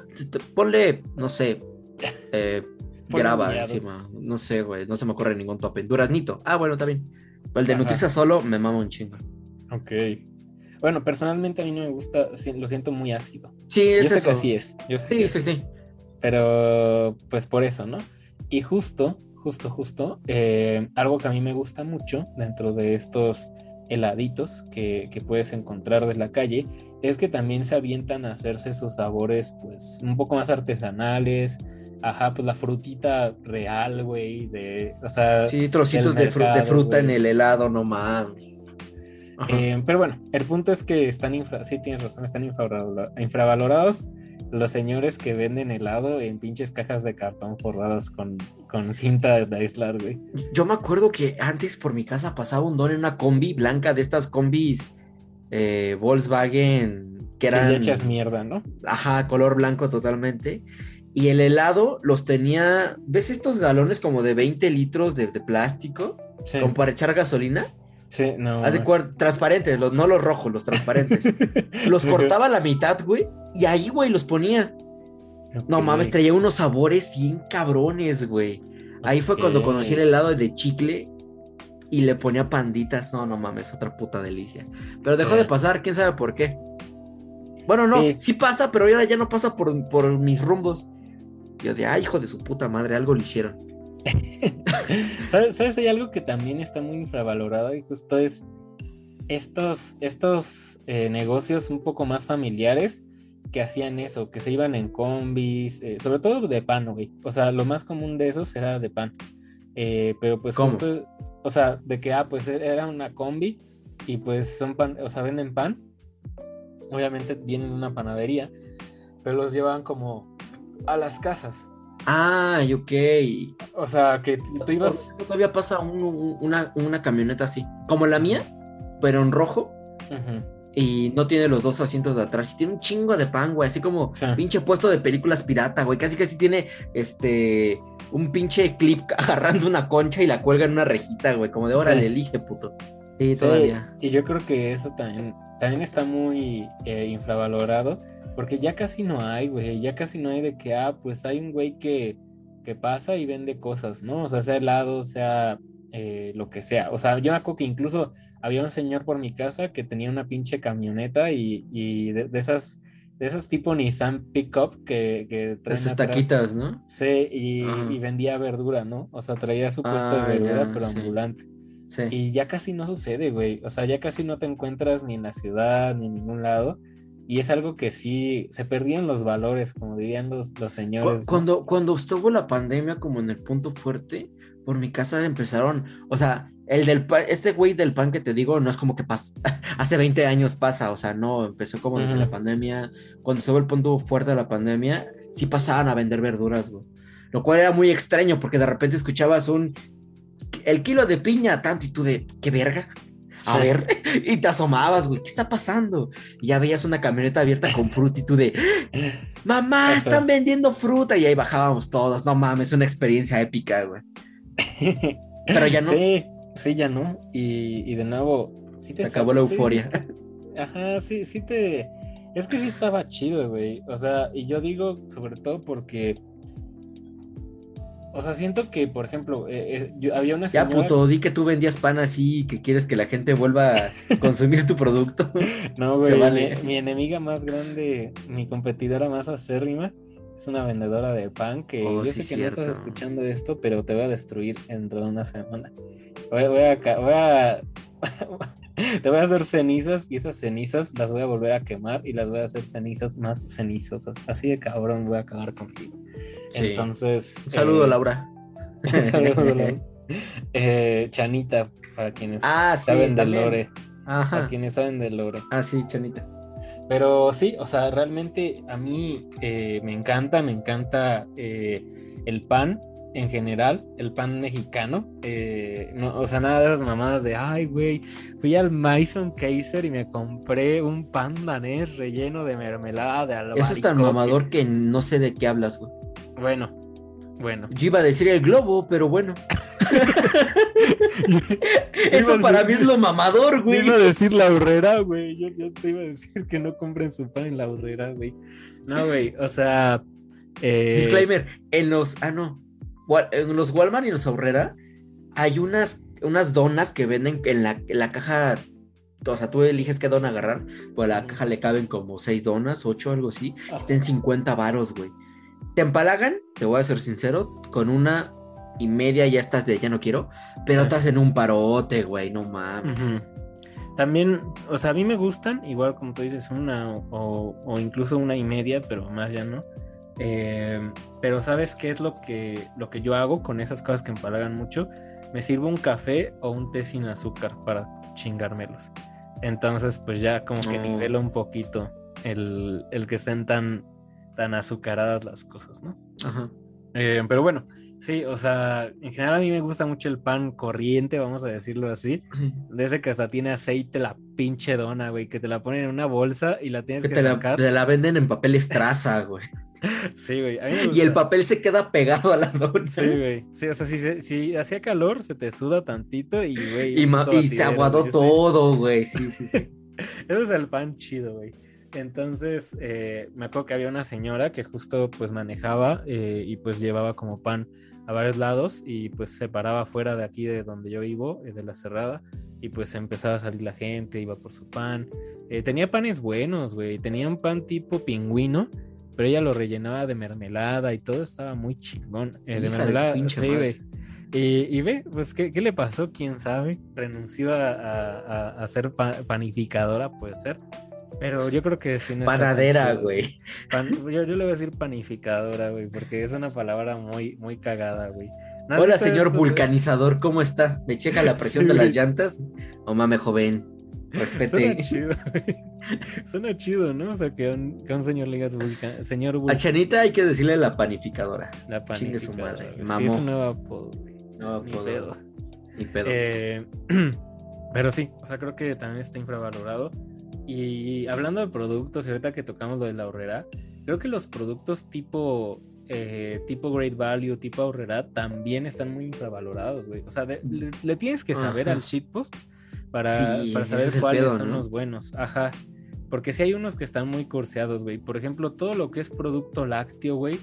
ponle, no sé, eh, graba encima. No sé, güey, no se me ocurre ningún tope. Duraznito. Ah, bueno, está bien. El de Nutriza solo me mama un chingo. Ok. Bueno, personalmente a mí no me gusta, lo siento muy ácido. Sí, es Yo sé que así es. sí, sí, sí. Pero, pues por eso, ¿no? Y justo, justo, justo, eh, algo que a mí me gusta mucho dentro de estos heladitos que, que, puedes encontrar de la calle, es que también se avientan a hacerse sus sabores pues un poco más artesanales. Ajá, pues la frutita real, güey, de, o sea... Sí, trocitos de, fruta en el helado, no mames. Eh, pero bueno, el punto es que están, infra, sí tienes razón, están infravalorados los señores que venden helado en pinches cajas de cartón forradas con, con cinta de aislar, güey. Yo me acuerdo que antes por mi casa pasaba un don en una combi blanca de estas combis eh, Volkswagen que eran. hechas mierda, ¿no? Ajá, color blanco totalmente. Y el helado los tenía. ¿Ves estos galones como de 20 litros de, plástico? Sí. Como para echar gasolina. Sí, no. transparentes, los, no los rojos, los transparentes. los cortaba a la mitad, güey. Y ahí, güey, los ponía. No mames, traía unos sabores bien cabrones, güey. Ahí fue cuando conocí el helado de chicle y le ponía panditas. No, no mames, otra puta delicia. Pero dejó de pasar, quién sabe por qué. Bueno, no, sí, pasa, pero ahora ya no pasa por, por mis rumbos. Yo de, ay, hijo de su puta madre, algo le hicieron. ¿Sabes? Hay algo que también está muy infravalorado y justo es estos, estos eh, negocios un poco más familiares que hacían eso, que se iban en combis, eh, sobre todo de pan, güey. O sea, lo más común de esos era de pan. Eh, pero pues ¿Cómo? justo, o sea, de que, ah, pues era una combi y pues son pan, o sea, venden pan. Obviamente vienen de una panadería, pero los llevan como a las casas. Ah, ok. O sea, que tú ibas... Todavía pasa un- un- una, una camioneta así, como la mía, pero en rojo. Y no tiene los dos asientos de atrás. Y tiene un chingo de pan, güey. Así como Sí. pinche puesto de películas pirata, güey. Casi casi tiene este un pinche clip agarrando una concha y la cuelga en una rejita, güey. Como de órale, Sí. elige, puto. Sí, Sí, todavía. y yo creo que eso también, también está muy eh, infravalorado, porque ya casi no hay, güey, ya casi no hay de que, ah, pues hay un güey que, que pasa y vende cosas, ¿no? O sea, sea helado, sea eh, lo que sea. O sea, yo me acuerdo que incluso había un señor por mi casa que tenía una pinche camioneta y, y de, de esas, de esas tipo Nissan Pickup que, que traen Esas atrás- taquitas, ¿no? Sí, y, vendía verdura, ¿no? O sea, traía su puesto de Ah, verdura, ya, pero sí. ambulante. Sí. Y ya casi no sucede, güey. O sea, ya casi no te encuentras ni en la ciudad ni en ningún lado. Y es algo que sí, se perdían los valores, como dirían los, los señores. ¿no? Cuando, cuando estuvo la pandemia como en el punto fuerte, por mi casa empezaron, o sea, el del pan, este güey del pan que te digo, no es como que pasa, hace 20 años pasa, o sea, no, empezó como desde la pandemia, cuando estuvo el punto fuerte de la pandemia, sí pasaban a vender verduras, güey. Lo cual era muy extraño porque de repente escuchabas un, el kilo de piña tanto y tú de, ¿qué verga? A ver, y te asomabas, güey, ¿qué está pasando? Y ya veías una camioneta abierta con fruta y tú de, mamá, están vendiendo fruta. Y ahí bajábamos todos, no mames, una experiencia épica, güey. Pero ya no. Sí, sí, ya no. Y, y de nuevo, sí te Se acabó la euforia. sí, sí. Ajá, sí, sí te. Es que sí estaba chido, güey. O sea, y yo digo, sobre todo porque. O sea, siento que, por ejemplo, eh, eh, yo- había una Ya, señora. puto, di que tú vendías pan así y que quieres que la gente vuelva a consumir tu producto. No, güey, vale. mi, mi enemiga más grande, mi competidora más acérrima, es una vendedora de pan que Oh, yo sí, sé que no estás escuchando esto, pero te voy a destruir dentro de una semana. Voy, voy a, voy a- te voy a hacer cenizas y esas cenizas las voy a volver a quemar y las voy a hacer cenizas más cenizosas. Así de cabrón voy a acabar contigo. Sí. Entonces. Un saludo, eh, Laura. un saludo, Laura. Eh, Chanita, para quienes Ah, sí, saben del también. lore. Para quienes saben del lore. Ah, sí, Chanita. Pero sí, o sea, realmente a mí eh, me encanta, me encanta el pan en general, el pan mexicano. eh, no, o sea, nada de esas mamadas de, ay, güey, fui al Mason Kaiser y me compré un pan danés relleno de mermelada de albaricoque. Eso es tan mamador que no sé de qué hablas, güey. Bueno, bueno. Yo iba a decir el globo, pero bueno. Eso para mí decir- es lo mamador, Te güey. iba a decir la horrera, güey. Yo, yo te iba a decir que no compren su pan en la horrera, güey. No, güey, o sea. eh, Disclaimer, en los, ah no, en los Walmart y los Aurrera hay unas, unas donas que venden en la, en la caja, o sea, tú eliges qué dona agarrar, pues a la caja le caben como seis donas, ocho, algo así, ajá. estén 50 varos, güey. Te empalagan, te voy a ser sincero, con una y media ya estás de ya no quiero, pero Sí. estás en un parote, güey, no mames. También, o sea, a mí me gustan, igual como tú dices, una o, o incluso una y media, pero más ya no. Eh, pero ¿sabes qué es lo que, lo que yo hago con esas cosas que empalagan mucho? Me sirvo un café o un té sin azúcar para chingármelos. Entonces, pues ya como que No. nivelo un poquito el, el que estén tan, tan azucaradas las cosas, ¿no? Ajá. Eh, pero bueno, sí, o sea, en general a mí me gusta mucho el pan corriente, vamos a decirlo así. De ese que hasta tiene aceite la pinche dona, güey, que te la ponen en una bolsa y la tienes Que que, te la, sacar. te la venden en papel estraza, güey. Sí, güey. a mí me Y el papel se queda pegado a la dona. Sí, güey. Sí, o sea, si, si hacía calor, se te suda tantito y, güey. Y, y se aguadó todo, güey. Sí, sí, sí. Ese es el pan chido, güey. Entonces, eh, me acuerdo que había una señora que justo pues manejaba eh, y pues llevaba como pan a varios lados y pues se paraba fuera de aquí de donde yo vivo, eh, de la cerrada, y pues empezaba a salir la gente, iba por su pan. Eh, tenía panes buenos, güey. Tenía un pan tipo pingüino, pero ella lo rellenaba de mermelada y todo estaba muy chingón. De mermelada, sí, güey. Y, ve, pues, ¿qué, le pasó? ¿Quién sabe? Renunció a, ser panificadora, puede ser. Pero yo creo que sí. No Panadera, güey. yo, le voy a decir panificadora, güey, porque es una palabra muy, muy cagada, güey. Hola, señor vulcanizador, ¿cómo está? ¿Me checa la presión de las llantas? O mame joven, respete. Suena chido, Suena chido, ¿no? O sea, que un, que un señor le diga vulcan... señor A Chanita hay que decirle la panificadora. La panificadora. su madre. Sí, es un nuevo apodo, güey. No Ni pedo. Ni pedo. Eh, pero sí, o sea, creo que también está infravalorado. Y hablando de productos, y ahorita que tocamos lo de la horrera, creo que los productos tipo eh, tipo Great Value, tipo Ahorrera, también están muy infravalorados, güey. O sea, le, tienes que saber al shitpost para, para saber cuáles son los buenos. Ajá. Porque si hay unos que están muy curseados, güey. Por ejemplo, todo lo que es producto lácteo, güey,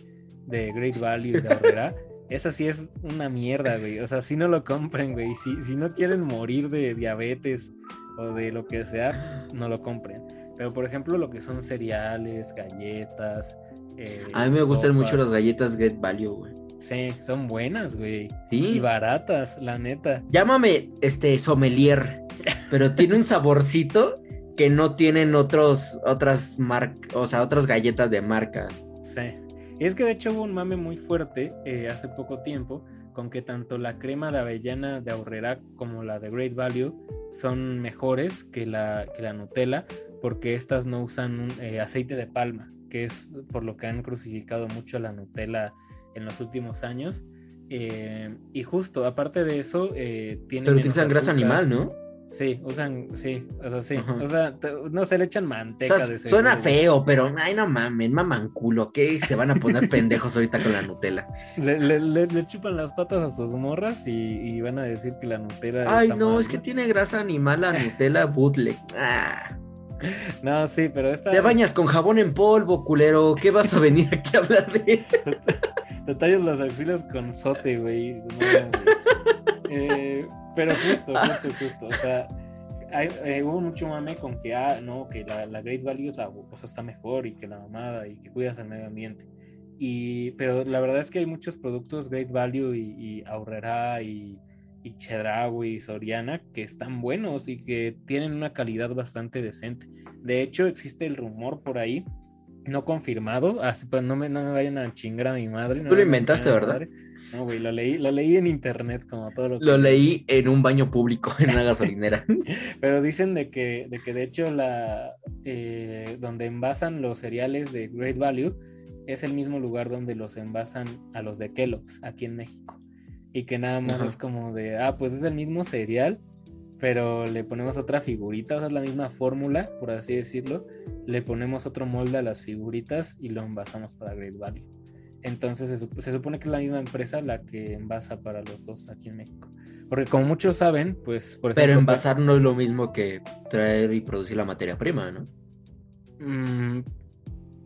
de Great Value y de Ahorrera, esa sí es una mierda, güey. O sea, si no lo compren, güey. Si, si no quieren morir de diabetes o de lo que sea, no lo compren. Pero por ejemplo, lo que son cereales, galletas, eh, a mí me gustan mucho las galletas Get Value, güey. Sí, son buenas, güey. Sí. Y baratas, la neta. Llámame este sommelier, pero tiene un saborcito que no tienen otros, otras marcas, o sea, otras galletas de marca. Sí. Es que de hecho hubo un mame muy fuerte eh, hace poco tiempo con que tanto la crema de avellana de Aurrera como la de Great Value son mejores que la, que la Nutella porque estas no usan eh, aceite de palma que es por lo que han crucificado mucho la Nutella en los últimos años. Eh, y justo, aparte de eso, eh, tienen. Pero utilizan grasa animal, ¿no? Sí, usan, sí, o sea, sí. O sea, no se le echan manteca de Suena feo, pero ay, no mamen, maman culo, ¿qué? Se van a poner pendejos ahorita con la Nutella. Le, chupan las patas a sus morras y, van a decir que la Nutella. Ay, no, es que tiene grasa animal la Nutella bootleg. Ah. No, sí, pero esta. Te bañas con jabón en polvo, culero. ¿Qué vas a venir aquí a hablar de? Te tallas las axilas con sote, güey. Eh, pero justo, justo, justo. O sea, eh, hubo mucho mame con que, ah, no, que la, Great Value la, está mejor y que la mamada y que cuidas el medio ambiente. Y, pero la verdad es que hay muchos productos Great Value y, y Ahorrera y y Chedraui y Soriana que están buenos y que tienen una calidad bastante decente. De hecho, existe el rumor por ahí, no confirmado, así pues no me, no me vayan a chingar a mi madre. Tú lo inventaste, ¿verdad? No, güey, lo leí, lo leí en internet como todo lo que... Lo leí en un baño público, en una gasolinera. Pero dicen de que, de que de hecho la eh, donde envasan los cereales de Great Value es el mismo lugar donde los envasan a los de Kellogg's, aquí en México y que nada más es como de, ah, pues es el mismo cereal, pero le ponemos otra figurita, o sea, es la misma fórmula, por así decirlo, le ponemos otro molde a las figuritas y lo envasamos para Great Value. Entonces se, supone que es la misma empresa la que envasa para los dos aquí en México. Porque como muchos saben, pues... Por ejemplo, pero envasar no es lo mismo que traer y producir la materia prima, ¿no? Mm,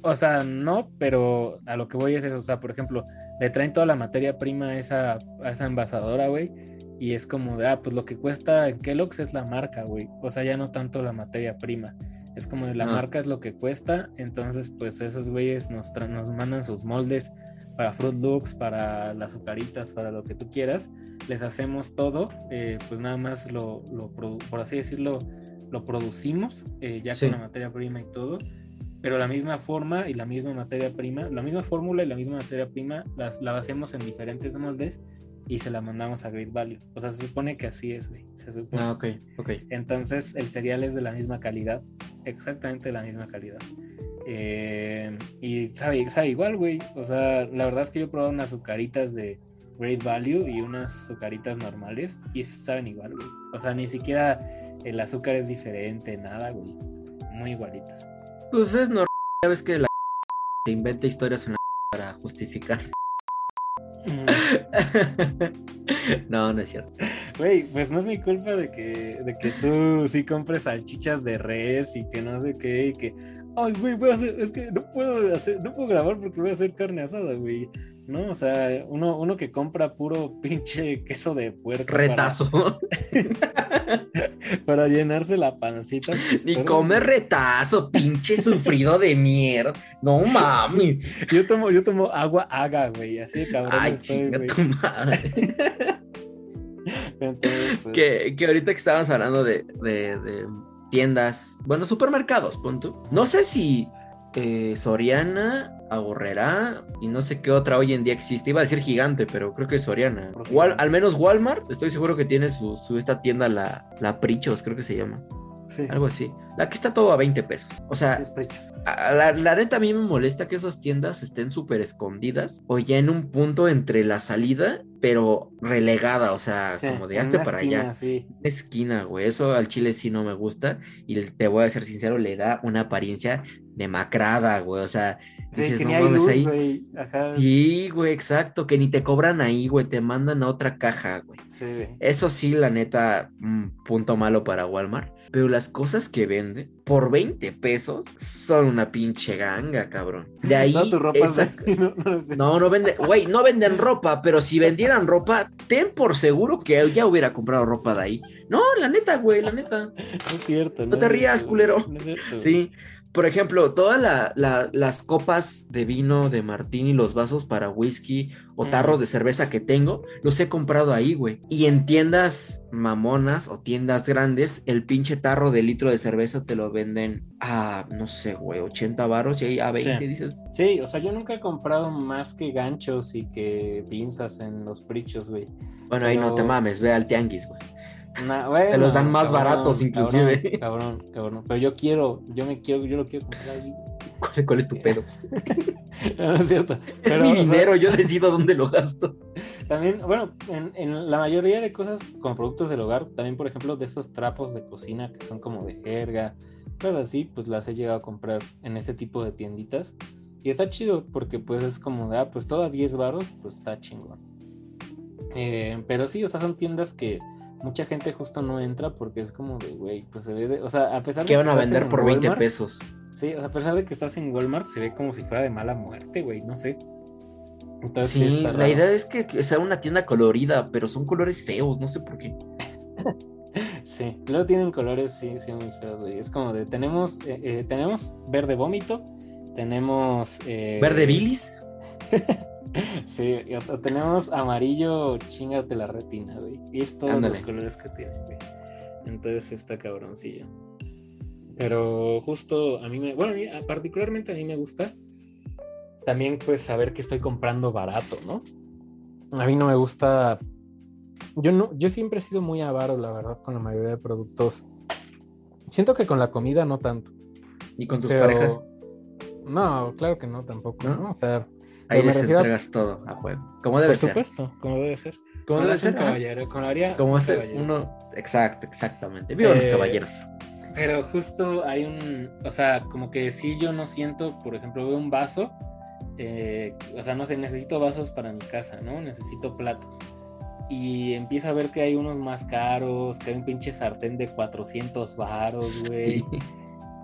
o sea, no, pero a lo que voy es eso. O sea, por ejemplo, le traen toda la materia prima a esa, a esa envasadora, güey. Y es como de, ah, pues lo que cuesta en Kellogg's es la marca, güey. O sea, ya no tanto la materia prima. Es como la marca es lo que cuesta. Entonces, pues esos güeyes nos, nos mandan sus moldes para Fruit Loops, para las azucaritas, para lo que tú quieras. Les hacemos todo. Eh, pues nada más lo, lo, por así decirlo, lo producimos eh, ya con la materia prima y todo pero la misma forma y la misma materia prima, la misma fórmula y la misma materia prima las, la hacemos en diferentes moldes y se la mandamos a Great Value. O sea, se supone que así es, güey. Se supone. Ah, ok, ok. Entonces el cereal es de la misma calidad, exactamente de la misma calidad. Eh, y sabe, sabe igual, güey. O sea, la verdad es que yo he probado unas azucaritas de Great Value y unas azucaritas normales y saben igual, güey. O sea, ni siquiera el azúcar es diferente, nada, güey. Muy igualitas. Pues es normal, sabes que la se inventa historias en la para justificarse. No, no es cierto. Güey, pues no es mi culpa de que, de que tú sí compres salchichas de res y que no sé qué, y que, ay, güey, voy a hacer, es que no puedo hacer, no puedo grabar porque voy a hacer carne asada, güey. ¿No? O sea, uno, uno que compra puro pinche queso de puerco. Retazo. Para, llenarse la pancita. Pues, y come retazo, pinche sufrido de mierda. No mami. Yo tomo, yo tomo agua haga, güey. Así de cabrón. Ay, tu madre. Entonces, pues, Que, que ahorita que estábamos hablando de, de- de tiendas, bueno, supermercados, punto. No sé si eh, Soriana, Agorrera y no sé qué otra hoy en día existe. Iba a decir gigante, pero creo que es Soriana. Wal- al menos Walmart, estoy seguro que tiene su, su esta tienda, la, la Prichos, creo que se llama. sí, Algo así. La que está todo a 20 pesos. O sea, sí, a- la, la neta a mí me molesta que esas tiendas estén súper escondidas o ya en un punto entre la salida, pero relegada, o sea, Sí, como de una para esquina, allá. Una esquina, güey. Eso al chile sí no me gusta. Y te voy a ser sincero, le da una apariencia demacrada, güey. O sea, Sí, dices, que "No ni hay mames, luz, ahí". güey. Ajá. Sí, güey, exacto. Que ni te cobran ahí, güey. Te mandan a otra caja, güey. Sí, güey. Eso sí, la neta, un punto malo para Walmart. Pero las cosas que vende por 20 pesos son una pinche ganga, cabrón. De ahí. Toda tu ropa esa- no, no sé. No, no venden, güey, no venden ropa, pero si vendieran ropa, ten por seguro que ya hubiera comprado ropa de ahí. No, la neta, güey, la neta. No es cierto. No te es rías, culero. No es cierto. Sí. Por ejemplo, todas la- la- las copas de vino de Martín y los vasos para whisky o tarros de cerveza que tengo, los he comprado ahí, güey. Y en tiendas mamonas o tiendas grandes, el pinche tarro de litro de cerveza te lo venden a, no sé, güey, 80 varos y ahí a 20 Sí. dices. Sí, o sea, yo nunca he comprado más que ganchos y que pinzas en los prichos, güey. Bueno, ahí no te Pero- mames, ve al tianguis, güey. Bueno, Te los dan más baratos, inclusive. Cabrón, cabrón, cabrón. Pero yo quiero, yo me quiero, yo lo quiero comprar ahí. ¿Cuál, cuál es tu pedo? No, no es cierto. Es mi o sea, dinero, yo decido dónde lo gasto. También, bueno, en, en la mayoría de cosas como productos del hogar, también, por ejemplo, de esos trapos de cocina que son como de jerga, cosas así, pues las he llegado a comprar en ese tipo de tienditas. Y está chido porque pues es como de, ah, pues todo a 10 varos, pues está chingón. Eh, pero sí, o sea, son tiendas que mucha gente justo no entra porque es como de, güey, pues se ve de, o sea, a pesar de ¿Qué van a vender en por 20 Walmart, pesos? Sí, o sea, a pesar de que estás en Walmart, se ve como si fuera de mala muerte, güey, no sé. Entonces, Sí, está la raro. idea es que, que sea una tienda colorida, pero son colores feos, no sé por qué. Sí, luego tienen colores, sí, sí, muy feos, güey. Es como de, tenemos, eh, eh, tenemos verde vómito, tenemos... eh, ¿Verde bilis? Sí, tenemos amarillo, chingate la retina, güey. Y es todos Ándale. los colores que tienen, güey. Entonces está cabroncillo. Pero justo a mí me, bueno, particularmente a mí me gusta también pues saber que estoy comprando barato, ¿no? A mí no me gusta, yo no, yo siempre he sido muy avaro, la verdad, con la mayoría de productos. Siento que con la comida no tanto. ¿Y con tus pero- parejas? No, claro que no, tampoco, ¿No? ¿no? O sea, Ahí les refiero a- entregas todo a juego. Como debe por ser. supuesto, como debe ser. Como debe ser. un caballero, como haría Como caballero. uno. Exacto, exactamente. Viva los Eh, caballeros. Pero justo hay un, o sea, como que si yo no siento, por ejemplo, veo un vaso, eh, o sea, no sé, necesito vasos para mi casa, ¿no? Necesito platos. Y empiezo a ver que hay unos más caros, que hay un pinche sartén de 400 varos, güey.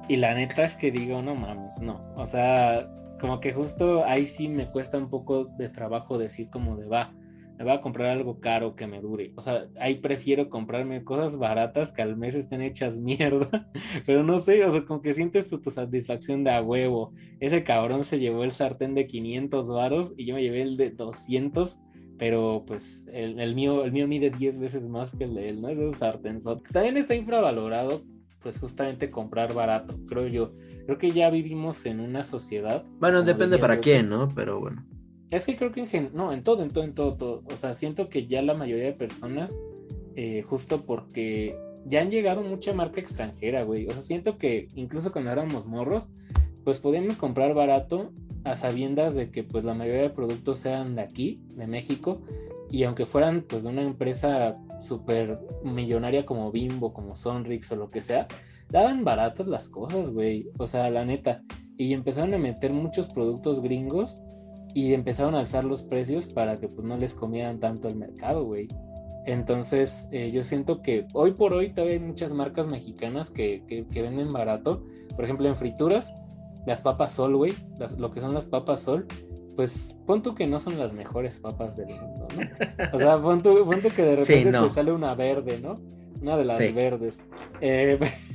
Y la neta es que digo, no mames, no. O sea, como que justo ahí sí me cuesta un poco de trabajo decir como de va, me voy a comprar algo caro que me dure. O sea, ahí prefiero comprarme cosas baratas que al mes estén hechas mierda. Pero no sé, o sea, como que sientes tu, tu satisfacción de a huevo. Ese cabrón se llevó el sartén de 500 varos y yo me llevé el de 200. Pero pues el, mío, el mío mide 10 veces más que el de él, ¿no? Ese sartén. También está infravalorado pues justamente comprar barato, creo yo. Creo que ya vivimos en una sociedad. Bueno, depende para quién, ¿no? Pero bueno. Es que creo que en gen... no, en todo, en todo, en todo, todo. O sea, siento que ya la mayoría de personas, eh, justo porque ya han llegado mucha marca extranjera, güey. O sea, siento que incluso cuando éramos morros, pues podíamos comprar barato a sabiendas de que pues la mayoría de productos eran de aquí, de México, y aunque fueran pues de una empresa súper millonaria como Bimbo, como Sonrix o lo que sea, daban baratas las cosas, güey. O sea, la neta. Y empezaron a meter muchos productos gringos y empezaron a alzar los precios para que pues no les comieran tanto el mercado, güey. Entonces, eh, yo siento que hoy por hoy todavía hay muchas marcas mexicanas que, que, que venden barato. Por ejemplo, en frituras, las papas sol, güey, lo que son las papas sol, pues pon tú que no son las mejores papas del mundo, ¿no? O sea, pon tú, pon tú que de Sí, repente no. te sale una verde, ¿no? Una de las Sí. verdes. Eh,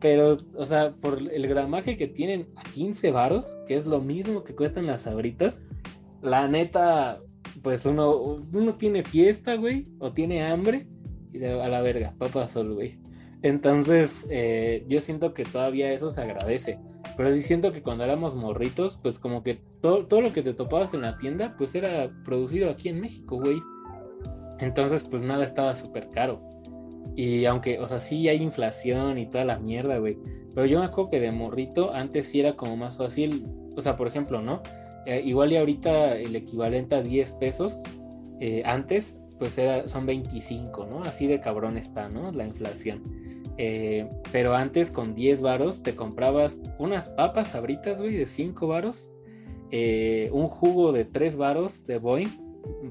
pero, o sea, por el gramaje que tienen a 15 varos, que es lo mismo que cuestan las sabritas, la neta, pues uno, uno tiene fiesta, güey, o tiene hambre, y se va a la verga, papa sol, güey. Entonces, eh, yo siento que todavía eso se agradece. Pero sí siento que cuando éramos morritos, pues como que todo, todo lo que te topabas en la tienda, pues era producido aquí en México, güey. Entonces, pues nada estaba súper caro. Y aunque, o sea, sí hay inflación y toda la mierda, güey. Pero yo me acuerdo que de morrito antes sí era como más fácil. O sea, por ejemplo, ¿no? Eh, igual y ahorita el equivalente a 10 pesos, eh, antes, pues era, son 25, ¿no? Así de cabrón está, ¿no? La inflación. Eh, pero antes con 10 varos te comprabas unas papas abritas, güey, de 5 varos. un jugo de 3 varos de Boeing.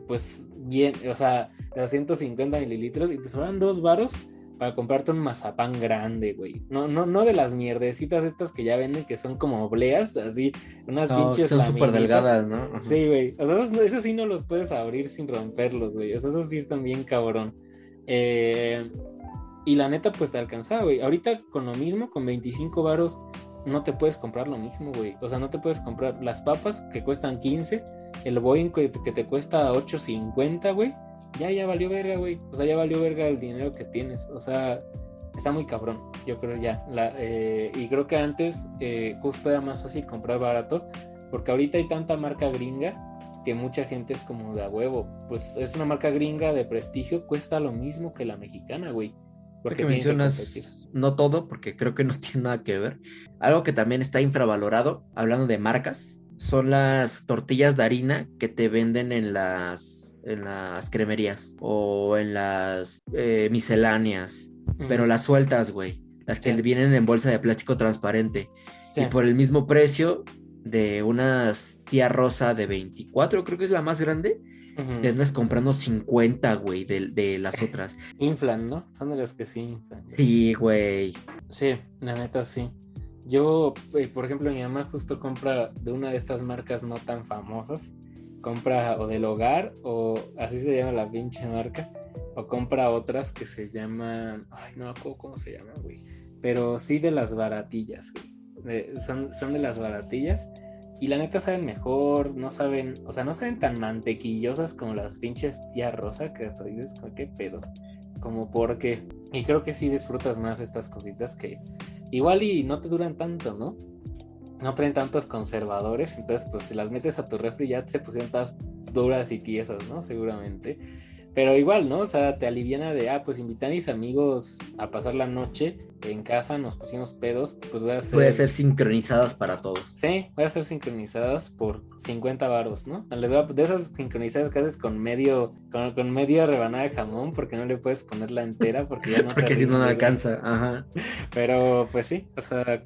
Pues bien, o sea, de 250 mililitros y te sobran 2 varos para comprarte un mazapán grande, güey. No, no, no de las mierdecitas estas que ya venden que son como obleas, así, unas pinches. Son súper delgadas, ¿no? Sí, güey. O sea, esos, sí no los puedes abrir sin romperlos, güey. O sea, esos sí están bien cabrón. Eh, y la neta, pues te alcanzaba, güey. Ahorita con lo mismo, con 25 varos, no te puedes comprar lo mismo, güey. O sea, no te puedes comprar las papas que cuestan 15, el Boeing que, te cuesta 8.50, güey ya, ya valió verga, güey. O sea, ya valió verga el dinero que tienes. O sea, está muy cabrón, yo creo ya. Eh, y creo que antes eh, justo era más fácil comprar barato, porque ahorita hay tanta marca gringa que mucha gente es como de a huevo. Pues es una marca gringa de prestigio, cuesta lo mismo que la mexicana, güey. Porque mencionas no todo, porque creo que no tiene nada que ver. Algo que también está infravalorado, hablando de marcas, son las tortillas de harina que te venden en las en las cremerías o en las eh, misceláneas, pero las sueltas, güey. Las que vienen en bolsa de plástico transparente. Y por el mismo precio de unas tía rosa de 24, creo que es la más grande, te andas comprando 50, güey, de, las otras. Inflan, ¿no? Son de las que sí inflan. Sí, güey. Sí, la neta sí. Yo, eh, por ejemplo, mi mamá justo compra de una de estas marcas no tan famosas compra o del hogar o así se llama la pinche marca o compra otras que se llaman, ay no me acuerdo cómo se llama, güey, pero sí de las baratillas, son, son de las baratillas y la neta saben mejor, no saben, o sea, no saben tan mantequillosas como las pinches tía rosa que hasta dices, ¿qué pedo? Como porque, y creo que sí disfrutas más estas cositas que igual y no te duran tanto, ¿no? no traen tantos conservadores, entonces pues si las metes a tu refri ya se pusieron todas duras y tiesas, ¿no? Seguramente. Pero igual, ¿no? O sea, te aliviana de, ah, pues invité a mis amigos a pasar la noche en casa, nos pusimos pedos, pues voy a hacer... Voy a ser sincronizadas para todos. Sí, voy a ser sincronizadas por 50 varos, ¿no? de esas sincronizadas que haces con medio, con, con media rebanada de jamón, porque no le puedes ponerla entera, porque ya no Porque si no, no alcanza, ajá. Pero, pues sí, o sea,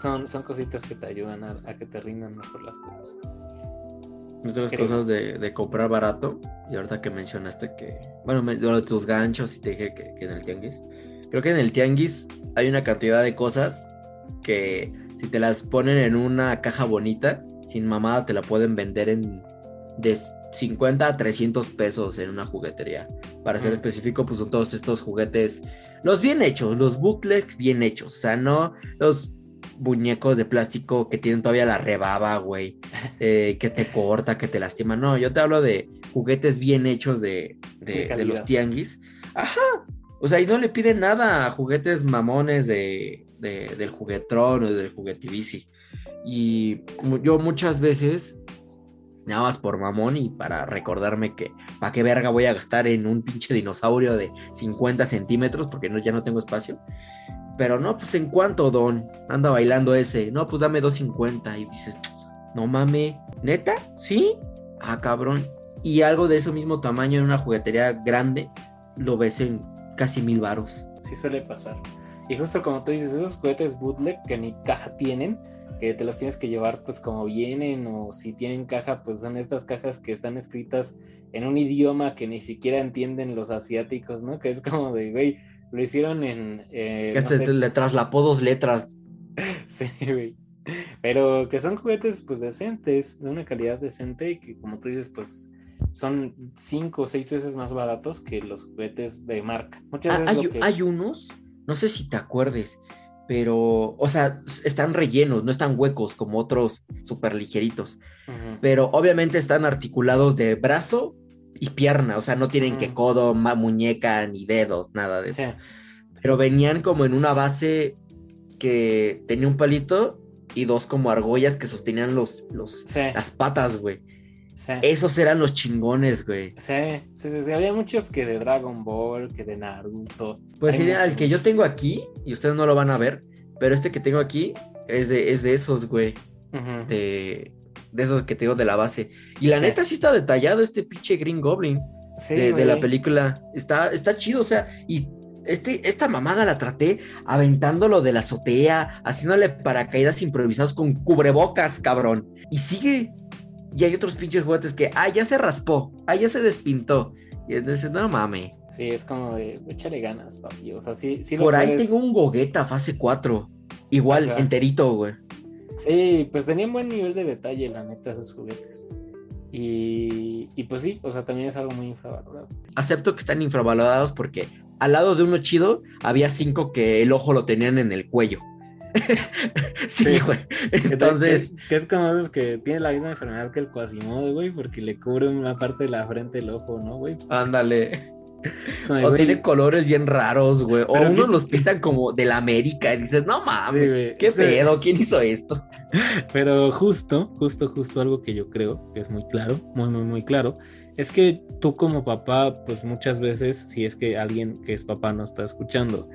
son, son cositas que te ayudan a, que te rindan mejor las cosas. Otras cosas de, comprar barato, y ahorita que mencionaste que, bueno, me, de tus ganchos y te dije que, en el tianguis, creo que en el tianguis hay una cantidad de cosas que si te las ponen en una caja bonita, sin mamada, te la pueden vender en de 50 a 300 pesos en una juguetería. Para ser específico, pues son todos estos juguetes, los bien hechos, los bootlegs bien hechos, o sea, no los muñecos de plástico que tienen todavía la rebaba, güey, eh, que te corta, que te lastima. No, yo te hablo de juguetes bien hechos de, de, los tianguis. Ajá. O sea, y no le piden nada a juguetes mamones de, del juguetrón o del juguetivici. Y yo muchas veces, nada más por mamón y para recordarme que, ¿para qué verga voy a gastar en un pinche dinosaurio de 50 centímetros? Porque no, ya no tengo espacio pero no, pues en cuánto, Don, anda bailando ese. No, pues dame 2.50. Y dices, no mames, ¿neta? ¿Sí? Ah, cabrón. Y algo de ese mismo tamaño en una juguetería grande, lo ves en casi mil varos. Sí suele pasar. Y justo como tú dices, esos juguetes bootleg que ni caja tienen, que te los tienes que llevar pues como vienen, o si tienen caja, pues son estas cajas que están escritas en un idioma que ni siquiera entienden los asiáticos, ¿no? Que es como de, güey, lo hicieron en. Eh, que se le traslapó dos letras. sí, güey. Pero que son juguetes, pues decentes, de una calidad decente y que, como tú dices, pues son cinco o seis veces más baratos que los juguetes de marca. Muchas ah, veces hay, hay unos, no sé si te acuerdes, pero, o sea, están rellenos, no están huecos como otros súper ligeritos. Pero obviamente están articulados de brazo y pierna, o sea, no tienen que codo, ma- muñeca, ni dedos, nada de eso. Sí. Pero venían como en una base que tenía un palito y dos como argollas que sostenían los, los, Sí. las patas, güey. Sí. Esos eran los chingones, güey. Sí, sí, sí, sí, Había muchos que de Dragon Ball, que de Naruto. Pues sí, el que yo tengo aquí, y ustedes no lo van a ver, pero este que tengo aquí es de, es de esos, güey. De, de esos que te digo de la base. Y la Sí. neta sí está detallado este pinche Green Goblin Sí, de, de la película. Está, está chido, o sea, y este, esta mamada la traté aventándolo de la azotea, haciéndole paracaídas improvisados con cubrebocas, cabrón. Y sigue. Y hay otros pinches juguetes que, ah, ya se raspó, ah, ya se despintó. Y entonces, no mames. Sí, es como de, échale ganas, papi. O sea, sí, sí lo Por ahí tengo un Gogeta fase 4. Igual, Ajá. enterito, güey. Sí, pues tenían buen nivel de detalle, la neta, esos juguetes. Y, y pues sí, o sea, también es algo muy infravalorado. Acepto que están infravalorados porque al lado de uno chido había cinco que el ojo lo tenían en el cuello. sí, Sí. güey. Entonces, Que es, que es como esos que tiene la misma enfermedad que el Quasimodo, güey, porque le cubre una parte de la frente el ojo, ¿no, güey? ándale. Ay, O tiene colores bien raros, güey. O unos qué- los pintan como de la América. Y dices, no mames, ¿qué pedo? ¿Quién hizo esto? Pero justo, justo, justo algo que yo creo que es muy claro, muy, muy, muy claro, es que tú como papá, pues muchas veces, si es que alguien que es papá no está escuchando,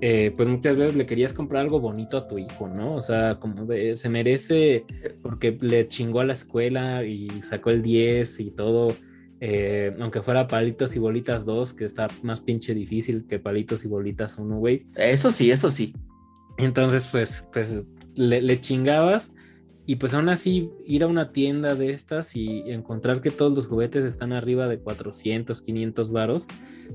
eh, pues muchas veces le querías comprar algo bonito a tu hijo, ¿no? O sea, como de, se merece porque le chingó a la escuela y sacó el 10 y todo, eh, aunque fuera palitos y bolitas 2, que está más pinche difícil que palitos y bolitas 1, güey. Eso sí, eso sí. Entonces, pues, pues le, le chingabas y pues aún así ir a una tienda de estas y encontrar que todos los juguetes están arriba de 400, 500 varos,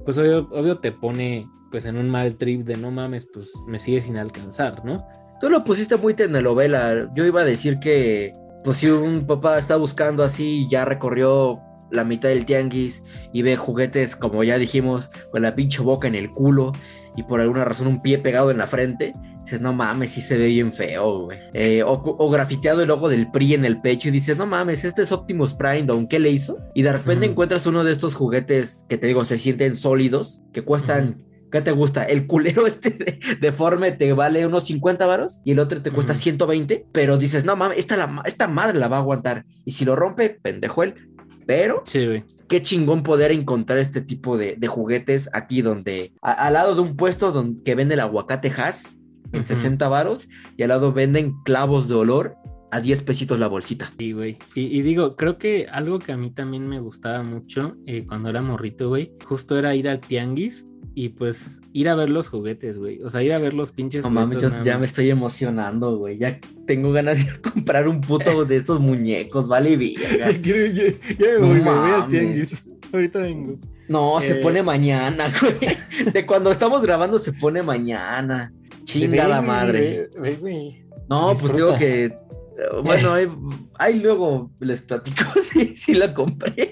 pues obvio, obvio te pone pues en un mal trip de no mames, pues me sigue sin alcanzar, ¿no? Tú lo pusiste muy telenovela. Yo iba a decir que, pues si un papá está buscando así y ya recorrió la mitad del tianguis y ve juguetes, como ya dijimos, con la pinche boca en el culo y por alguna razón un pie pegado en la frente, dices, no mames, sí se ve bien feo, güey. Eh, o, o grafiteado el logo del PRI en el pecho y dices, no mames, este es Optimus Prime, ¿don qué le hizo? Y de repente encuentras uno de estos juguetes que te digo, se sienten sólidos, que cuestan... ¿Qué te gusta? El culero este de- deforme te vale unos 50 varos y el otro te cuesta Ujú. 120, pero dices, no mames, esta, la esta madre la va a aguantar. Y si lo rompe, pendejo él. Pero Sí, güey. qué chingón poder encontrar este tipo de, de juguetes aquí donde, a- al lado de un puesto donde, que vende el aguacate Hass en Ujú. 60 varos y al lado venden clavos de olor a 10 pesitos la bolsita. Sí, güey. Y, y digo, creo que algo que a mí también me gustaba mucho eh, cuando era morrito, güey, justo era ir al tianguis y pues ir a ver los juguetes, güey. O sea, ir a ver los pinches No mames, yo ya me estoy emocionando, güey. Ya tengo ganas de comprar un puto de estos muñecos, vale, verga. Ya, ya- ya me No voy, me voy al mames. tianguis. Ahorita vengo. No, se Eh. pone mañana, güey. De cuando estamos grabando se pone mañana. Chingada Ve, madre. ve, ve, güey. No, pues digo que. eh, Bueno, ahí, ahí luego les platico si sí, la compré.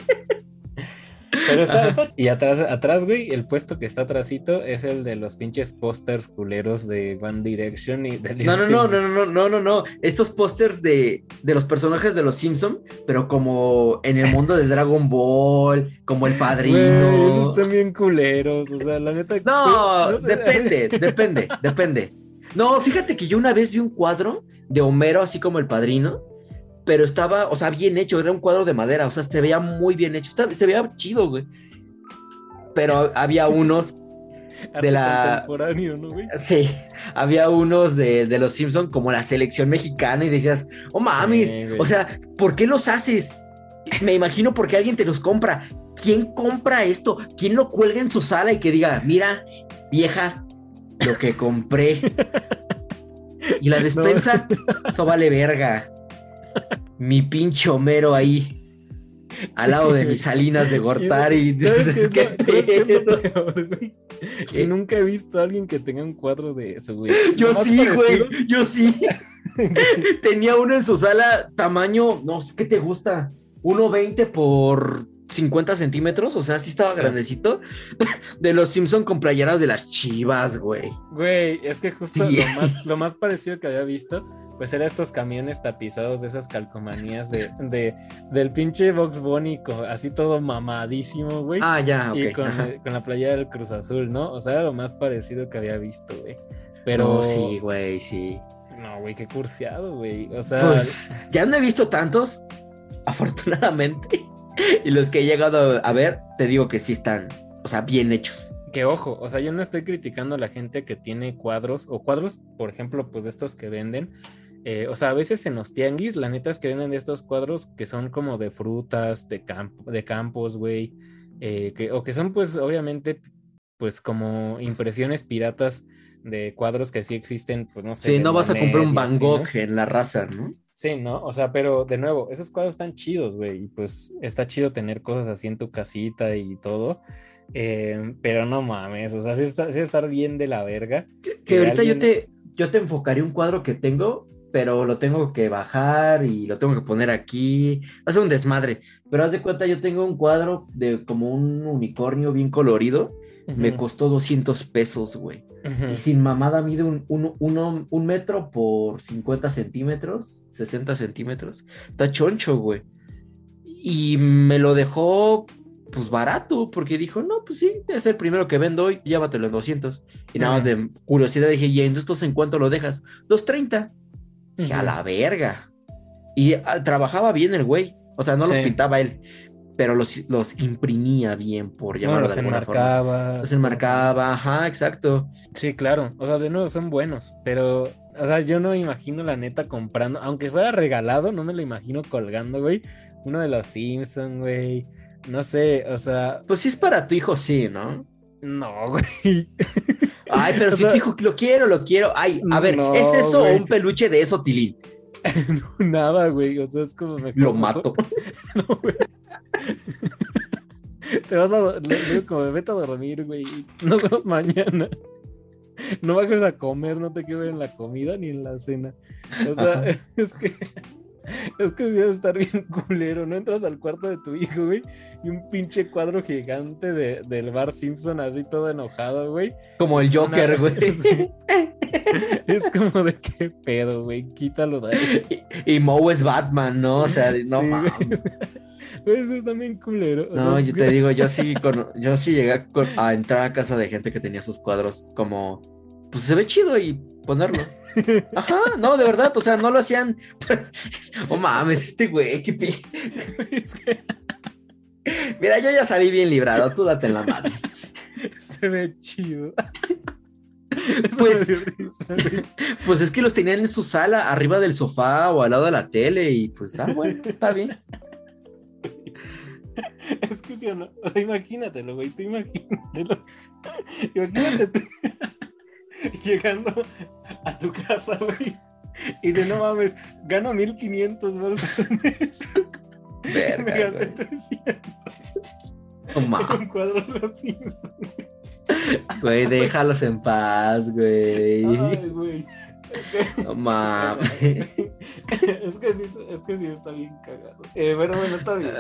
Pero está, está- Y atrás, atrás, güey, el puesto que está atrásito es el de los pinches pósters culeros de One Direction y de No, no, no, no, no, no, no, no. Estos pósters de, de los personajes de los Simpson, pero como en el mundo de Dragon Ball, como el Güey, padrino. esos están bien culeros. O sea, la neta. No, sé. depende, depende, depende. No, fíjate que yo una vez vi un cuadro de Homero, así como el padrino, pero estaba, o sea, bien hecho, era un cuadro de madera, o sea, se veía muy bien hecho, estaba- se veía chido, güey. Pero había unos, de la- contemporáneo, ¿no, güey? sí, había unos de, de los Simpson como la selección mexicana y decías, oh mames, Sí, o sea, ¿por qué los haces? Me imagino porque alguien te los compra. ¿Quién compra esto? ¿Quién lo cuelga en su sala y que diga, mira, vieja, lo que compré? Y la despensa, eso vale verga. Mi pinche Homero ahí, al Sí, lado de mis salinas de Gortari. Y ¿Sabes dices, qué ¿qué. Que nunca he visto a alguien que tenga un cuadro de eso, güey. Yo sí, parecido- güey, yo sí. Tenía uno en su sala, tamaño, no sé qué te gusta, 1.20 por 50 centímetros, o sea, sí estaba Sí. grandecito. De los Simpson con playeras de las chivas, güey. Güey, es que justo Sí. lo, más, lo más parecido que había visto, pues era estos camiones tapizados de esas calcomanías de, de del pinche Box Bunny, co- así todo mamadísimo, güey. Ah, ya, ok. y con, con la playa del Cruz Azul, ¿no? O sea, era lo más parecido que había visto, güey. Pero No, sí, güey, sí. no, güey, qué curseado, güey. O sea, Pues ya no he visto tantos, afortunadamente. Y los que he llegado a ver, te digo que sí están, o sea, bien hechos. que ojo, o sea, yo no estoy criticando a la gente que tiene cuadros, o cuadros, por ejemplo, pues de estos que venden. Eh, o sea, a veces en los tianguis, la neta es que venden de estos cuadros que son como de frutas, de, campo, de campos, güey. eh, que, o que son, pues, obviamente, pues como impresiones piratas de cuadros que sí existen, pues no sé. Sí, no vas a comprar un Van así, Gogh ¿no? en la raza, ¿no? Sí, ¿no? O sea, pero de nuevo, esos cuadros están chidos, güey. Y pues está chido tener cosas así en tu casita y todo. eh, pero no mames, o sea, sí está, sí estar bien de la verga. Que, Que ahorita yo alguien- te, yo te enfocaría un cuadro que tengo, pero lo tengo que bajar y lo tengo que poner aquí. Hace un desmadre. Pero haz de cuenta, yo tengo un cuadro de como un unicornio bien colorido. Me costó 200 pesos, güey. Y sin mamada mide un, un, uno- un metro por 50 centímetros, 60 centímetros. Está choncho, güey. Y me lo dejó, pues barato, porque dijo, no, pues sí, es el primero que vendo hoy, llévatelo en 200. Y nada más de curiosidad dije, ¿y en estos en cuánto lo dejas? 230. Dije, a la verga. Y ah, trabajaba bien el güey. O sea, no los pintaba él, pero los, los imprimía bien, por No, llamarlo los de alguna forma. enmarcaba. Los enmarcaba, ajá, exacto. Sí, claro. O sea, de nuevo son buenos, pero, o sea, yo no me imagino la neta comprando, aunque fuera regalado, no me lo imagino colgando, güey. Uno de los Simpson, güey. No sé, o sea, Pues si es para tu hijo, sí, ¿no? no, güey. Ay, pero O si sea, tu hijo lo quiero, lo quiero. Ay, a ver, no, ¿es eso güey. o un peluche de eso, Tilín? No, nada, güey. O sea, es como mejor. Lo mato. No, güey. Te vas a. digo como, vete a dormir, güey. Nos vemos mañana. No bajes a comer, no te quiero ver en la comida ni en la cena. O sea, Ajá. es que. Es que debe estar bien culero, ¿no? Entras al cuarto de tu hijo, güey, y un pinche cuadro gigante de, del Bar Simpson así todo enojado, güey. Como el Joker, güey. Es como de qué pedo, güey, quítalo de ahí. Y, y Moe es Batman, ¿no? O sea, no Sí, mames. eso está bien culero. o No, sea, yo te digo, yo sí, con- yo sí llegué a, a entrar a casa de gente que tenía sus cuadros como, pues se ve chido y ponerlo. Ajá, no, de verdad, o sea, no lo hacían. Oh mames, este güey, qué pi- Mira, yo ya salí bien librado, tú date en la madre. se ve chido. Pues-. Pues es que los tenían en su sala, arriba del sofá o al lado de la tele, y pues, ah, bueno, está bien. Es que sí o no. O sea, imagínatelo, güey. Tú imagínatelo. Imagínate tú llegando a tu casa, güey. Y de no mames, gano 1500 bolsas al mes. Me Verga, gasté güey. 300 No mames, un cuadro de los Simpsons. güey, déjalos en paz, güey. Ay, güey. No mames. Es que sí, es que sí está bien cagado. Eh, pero bueno, está bien.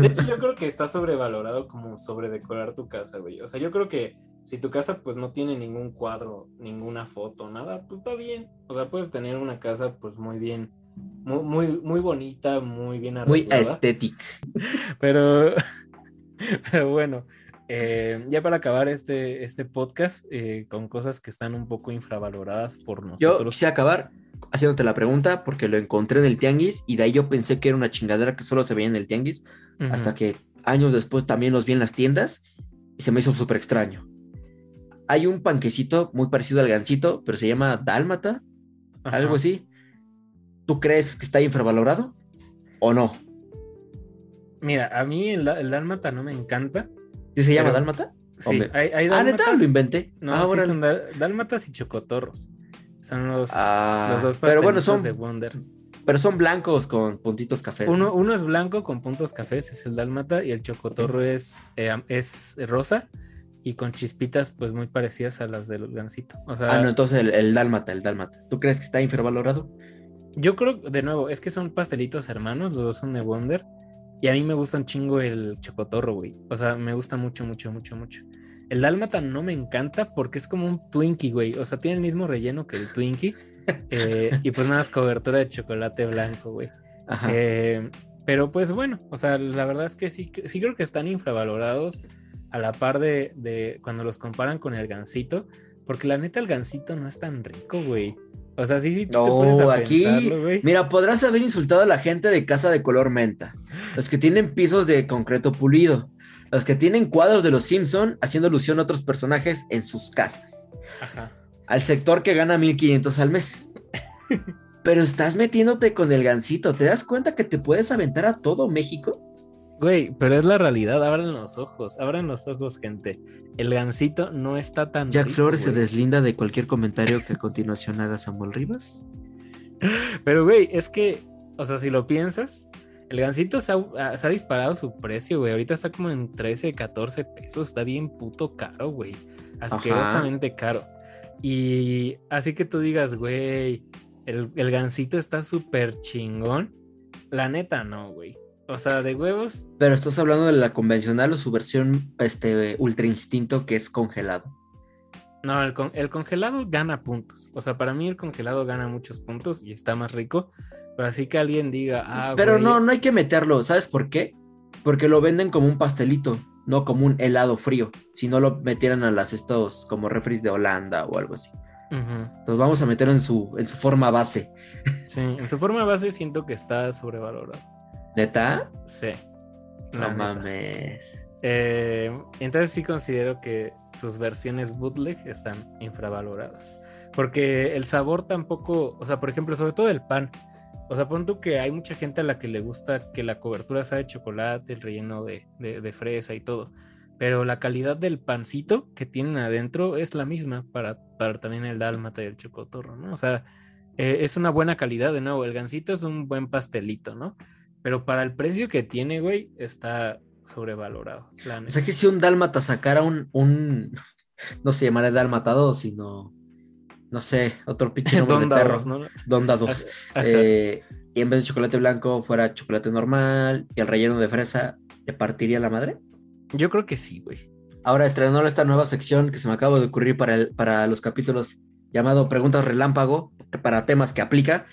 De hecho, yo creo que está sobrevalorado como sobredecorar tu casa, güey. O sea, yo creo que si tu casa pues no tiene ningún cuadro, ninguna foto, nada, pues está bien. O sea, puedes tener una casa pues muy bien, muy, muy, muy bonita, muy bien Muy arreglada. estético. Pero, pero bueno, eh, ya para acabar este, este podcast eh, con cosas que están un poco infravaloradas por Yo nosotros. quise acabar haciéndote la pregunta porque lo encontré en el tianguis y de ahí yo pensé que era una chingadera que solo se veía en el tianguis hasta que años después también los vi en las tiendas y se me hizo súper extraño. Hay un panquecito muy parecido al gansito, pero se llama dálmata, Ajá. algo así. ¿Tú crees que está infravalorado o no? Mira, a mí el dálmata no me encanta. ¿Sí se llama Pero- dálmata? Sí, hay, hay Ah, lo inventé. No, Ah, sí órale. son dál- dálmatas y chocotorros. Son los, Ah, los dos pero bueno, son, de Wonder. pero son blancos con puntitos café. Uno, uno es blanco con puntos cafés, es el dálmata, y el chocotorro es, eh, es rosa y con chispitas pues muy parecidas a las del gansito. O sea, Ah, no, entonces el, el dálmata, el dálmata. ¿Tú crees que está infravalorado? yo creo, de nuevo, es que son pastelitos hermanos, los dos son de Wonder. Y a mí me gusta un chingo el chocotorro, güey. O sea, me gusta mucho, mucho, mucho, mucho. El dálmata no me encanta porque es como un Twinkie, güey. O sea, tiene el mismo relleno que el Twinkie. Eh, y pues nada más cobertura de chocolate blanco, güey. Eh, pero pues bueno, o sea, la verdad es que sí, sí creo que están infravalorados a la par de, de cuando los comparan con el gansito. Porque la neta, el gansito no es tan rico, güey. O sea, sí, sí, tú no, aquí, mira, podrás haber insultado a la gente de casa de color menta, los que tienen pisos de concreto pulido, los que tienen cuadros de los Simpson haciendo alusión a otros personajes en sus casas, Ajá. al sector que gana 1500 al mes. Pero estás metiéndote con el gancito, ¿te das cuenta que te puedes aventar a todo México? Güey, pero es la realidad, abran los ojos, abran los ojos, gente. El gancito no está tan. Jack Flores se deslinda de cualquier comentario que a continuación haga Samuel Rivas. Pero, güey, es que, o sea, si lo piensas, el gancito se ha, disparado su precio, güey. Ahorita está como en 13, 14 pesos. Está bien puto caro, güey. Asquerosamente caro. Y así que tú digas, güey, el, el gancito está súper chingón. La neta, no, güey. O sea, de huevos. Pero estás hablando de la convencional o su versión este, ultra instinto que es congelado. No, el, el, congelado gana puntos. O sea, para mí el congelado gana muchos puntos y está más rico. Pero así que alguien diga, ah, Pero no, no hay que meterlo. ¿Sabes por qué? Porque lo venden como un pastelito, no como un helado frío. Si no lo metieran a las estos como refris de Holanda o algo así. Entonces vamos a meterlo en su, en su forma base. Sí, en su forma base siento que está sobrevalorado. ¿Neta? Sí. No mames. Eh, entonces sí considero que sus versiones bootleg están infravaloradas. Porque el sabor tampoco, o sea, por ejemplo, sobre todo el pan. O sea, pon que hay mucha gente a la que le gusta que la cobertura sea de chocolate, el relleno de, fresa y todo. Pero la calidad del pancito que tienen adentro es la misma para, para también el dálmata y el chocotorro, ¿no? O sea, eh, es una buena calidad, de nuevo. El gansito es un buen pastelito, ¿no? Pero para el precio que tiene, güey, está sobrevalorado. O sea que si un dálmata sacara un, un no se llamaría dálmata sino, no sé, otro pinche nombre de perro. ¿no? Donda 2. Eh, y en vez de chocolate blanco fuera chocolate normal y el relleno de fresa, ¿te partiría la madre? Yo creo que sí, güey. Ahora estrenó esta nueva sección que se me acaba de ocurrir para, el, para los capítulos llamado Preguntas Relámpago, para temas que aplica.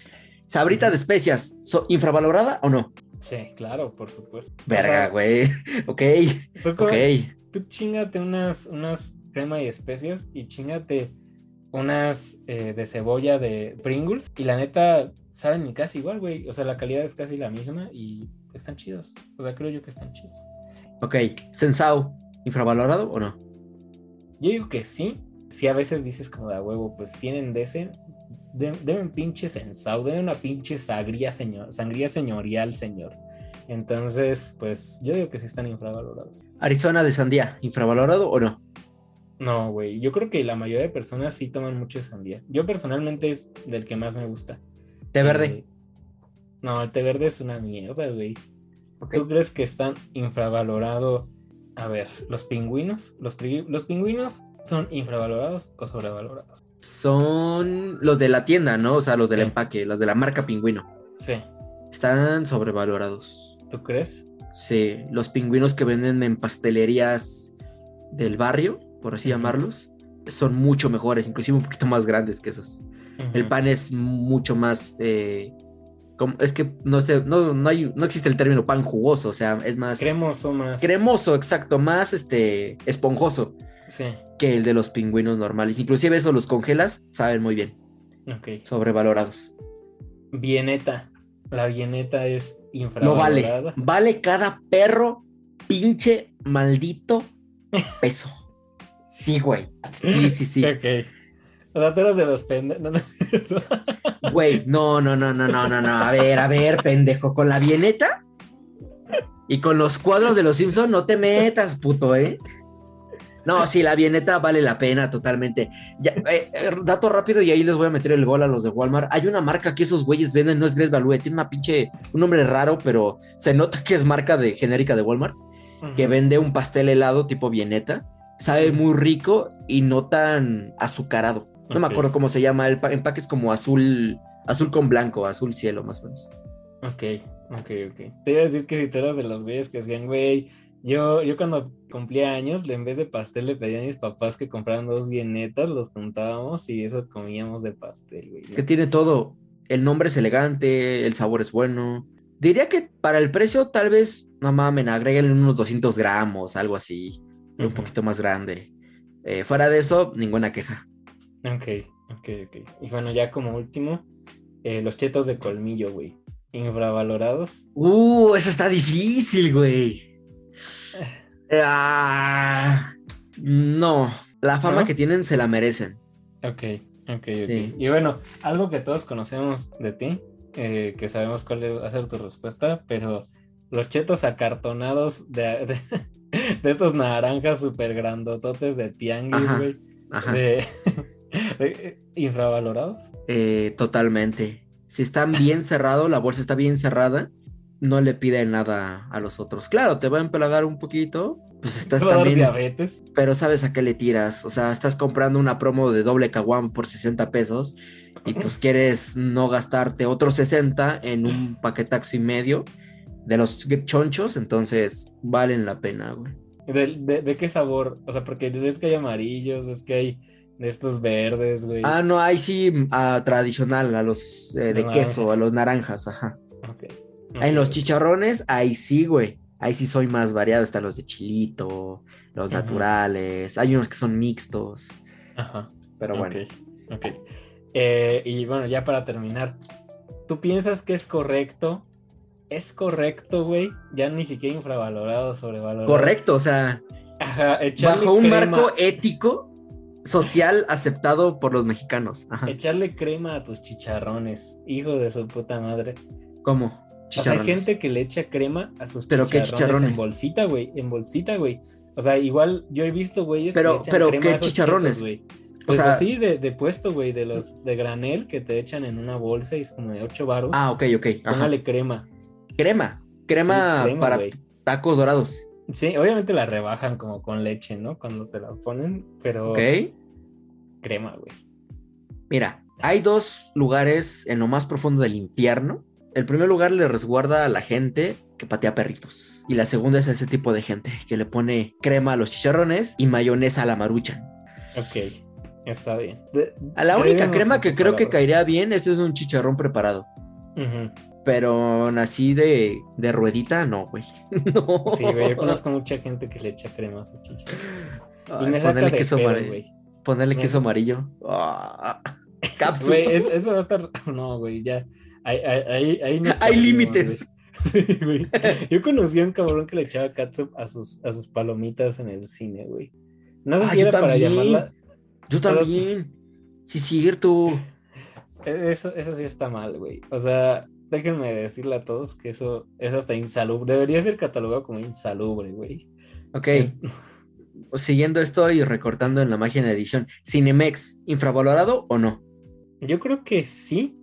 Sabrita de especias, ¿infravalorada o no? Sí, claro, por supuesto. Verga, güey. ok. Ok. Tú chingate unas, unas crema y especias y chingate unas eh, de cebolla de Pringles. Y la neta, saben ni casi igual, güey. O sea, la calidad es casi la misma y están chidos. O sea, creo yo que están chidos. Ok. Sensao, ¿infravalorado o no? Yo digo que sí. Si a veces dices como de huevo, pues tienen de ese, Deme un pinche sensao, deme una pinche sangría, señor, sangría señorial, señor. Entonces, pues yo digo que sí están infravalorados. Arizona de sandía, ¿infravalorado o no? No, güey. Yo creo que la mayoría de personas sí toman mucho sandía. Yo personalmente es del que más me gusta. ¿Té verde? Eh, no, el té verde es una mierda, güey. ¿Tú crees que están infravalorado? A ver, los pingüinos. Los, los pingüinos son infravalorados o sobrevalorados son los de la tienda, ¿no? O sea, los del empaque, los de la marca Pingüino. Sí. Están sobrevalorados. ¿Tú crees? Sí, los pingüinos que venden en pastelerías del barrio, por así llamarlos, son mucho mejores, inclusive un poquito más grandes que esos. El pan es mucho más... Eh, es que no sé, no, no, hay, no existe el término pan jugoso, o sea, es más... Cremoso, más... Cremoso, exacto, más este, esponjoso. Sí que el de los pingüinos normales. Inclusive eso los congelas, saben muy bien. Ok. Sobrevalorados. Bieneta. La bieneta es infravalorada. No vale. Vale cada perro, pinche, maldito peso. Sí, güey. Sí, sí, sí. Ok. O sea, tú eres de los pendejos. Güey, no, no, no, no, no, no, no. A ver, a ver, pendejo. Con la bieneta y con los cuadros de los Simpsons no te metas, puto, ¿eh? No, sí, la bieneta vale la pena totalmente. Eh, eh, dato rápido y ahí les voy a meter el gol a los de Walmart. Hay una marca que esos güeyes venden, no es Great Value, tiene una pinche, un nombre raro, pero se nota que es marca de genérica de Walmart, que vende un pastel helado tipo bieneta. Sabe muy rico y no tan azucarado. No me acuerdo cómo se llama, el empaque es como azul, azul con blanco, azul cielo más o menos. Ok, ok, ok. Te iba a decir que si tú eras de los güeyes que hacían, güey, yo, yo cuando cumplía años, en vez de pastel le pedía a mis papás que compraran dos vienetas, los juntábamos y eso comíamos de pastel, güey. Que tiene todo. El nombre es elegante, el sabor es bueno. Diría que para el precio, tal vez, no mames, agreguen unos 200 gramos, algo así. Un poquito más grande. Eh, fuera de eso, ninguna queja. Ok, ok, ok. Y bueno, ya como último, eh, los chetos de colmillo, güey. Infravalorados. Uh, eso está difícil, güey. Ah, no, la fama ¿No? que tienen se la merecen. Ok, ok, ok. Sí. Y bueno, algo que todos conocemos de ti, eh, que sabemos cuál va a ser tu respuesta, pero los chetos acartonados de, de, de estos naranjas súper grandototes de tianguis, güey. De, de- infravalorados. Eh, totalmente. Si están bien cerrado, la bolsa está bien cerrada, no le piden nada a los otros. Claro, te va a empalagar un poquito, pues estás a también, diabetes. pero sabes a qué le tiras. O sea, estás comprando una promo de doble caguam por 60 pesos y pues quieres no gastarte otros 60 en un paquetaxo y medio de los chonchos, entonces valen la pena, güey. ¿De, de, de qué sabor? O sea, porque ves que hay amarillos, ves que hay de estos verdes, güey. Ah, no, ahí sí, ah, tradicional, a los eh, de queso, naranjas. a los naranjas, ajá. Ok. En los chicharrones, ahí sí, güey. Ahí sí soy más variado. Están los de chilito, los naturales. Hay unos que son mixtos. Ajá. Pero bueno. Ok, ok. Eh, y bueno, ya para terminar, ¿tú piensas que es correcto? ¿Es correcto, güey? Ya ni siquiera infravalorado, sobrevalorado. Correcto, o sea, Ajá, echarle bajo un crema- marco ético, social, aceptado por los mexicanos. Ajá. Echarle crema a tus chicharrones, hijo de su puta madre. ¿Cómo? O sea, hay gente que le echa crema a sus ¿Pero qué chicharrones, en bolsita, güey. En bolsita, güey. O sea, igual yo he visto güeyes Pero- que le echan pero, crema ¿qué a esos chicharrones? güey. O Pues sea- así de, de puesto, güey, de los de granel que te echan en una bolsa y es como de 8 baros. Ah, ok, ok. Ajá. Póngale crema. Crema. Crema, Sí, crema, para güey. tacos dorados. Sí, obviamente la rebajan como con leche, ¿no? Cuando te la ponen, pero Ok. crema, güey. Mira, hay dos lugares en lo más profundo del infierno. El primer lugar le resguarda a la gente que patea perritos. Y la segunda es a ese tipo de gente que le pone crema a los chicharrones y mayonesa a la maruchan. Ok, está bien. De- A la única crema que creo que caería bien es un chicharrón preparado. Pero así de, de ruedita, no, güey. No. Sí, güey, yo conozco mucha gente que le echa crema a chicharrones. Ay, y me ponerle queso, pedo, amari- güey. ponerle queso amarillo. Cápsula. Güey, es- eso va a estar. No, güey, ya. Ahí, ahí, ahí, nos Hay límites. güey. Sí, güey. Yo conocí a un cabrón que le echaba catsup a sus, a sus palomitas en el cine, güey. No sé Ah, si era para también. llamarla. Yo también. Sí, cierto. E, Eso, eso sí está mal, güey. O sea, déjenme decirle a todos que eso es hasta insalubre. Debería ser catalogado como insalubre, güey. Ok. Siguiendo esto y recortando en la máquina de edición. ¿Cinemex, infravalorado o no? Yo creo que sí,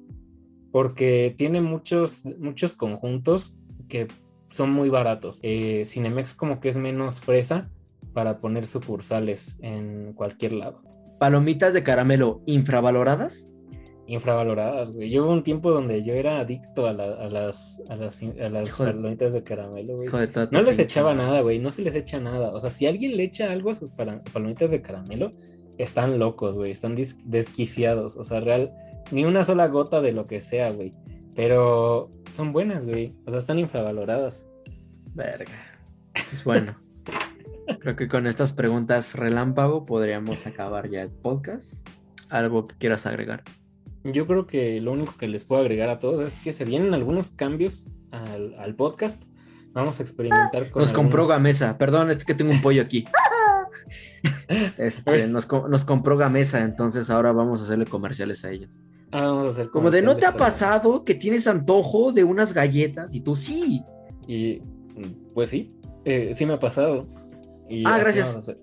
porque tiene muchos, muchos conjuntos que son muy baratos. Eh, Cinemex como que es menos fresa para poner sucursales en cualquier lado. ¿Palomitas de caramelo infravaloradas? Infravaloradas, güey. Yo hubo un tiempo donde yo era adicto a, la- a las, a las, a palomitas de caramelo, güey. No les echaba nada, güey. No se les echa nada. O sea, si alguien le echa algo a sus palomitas de caramelo, están locos, güey. Están desquiciados. O sea, real, ni una sola gota de lo que sea, güey. Pero son buenas, güey. O sea, están infravaloradas. Verga. Pues bueno. Creo que con estas preguntas relámpago podríamos acabar ya el podcast. ¿Algo que quieras agregar? Yo creo que lo único que les puedo agregar a todos es que se vienen algunos cambios al, al podcast. Vamos a experimentar con. Nos compró algunos- Gamesa. Perdón, es que tengo un pollo aquí. Este, nos, nos compró Gamesa, entonces ahora vamos a hacerle comerciales a ellos. Ah, vamos a hacer Como de, ¿no te ha pasado que tienes antojo de unas galletas? Y tú, sí. Y pues sí, eh, sí me ha pasado. Y Ah, gracias.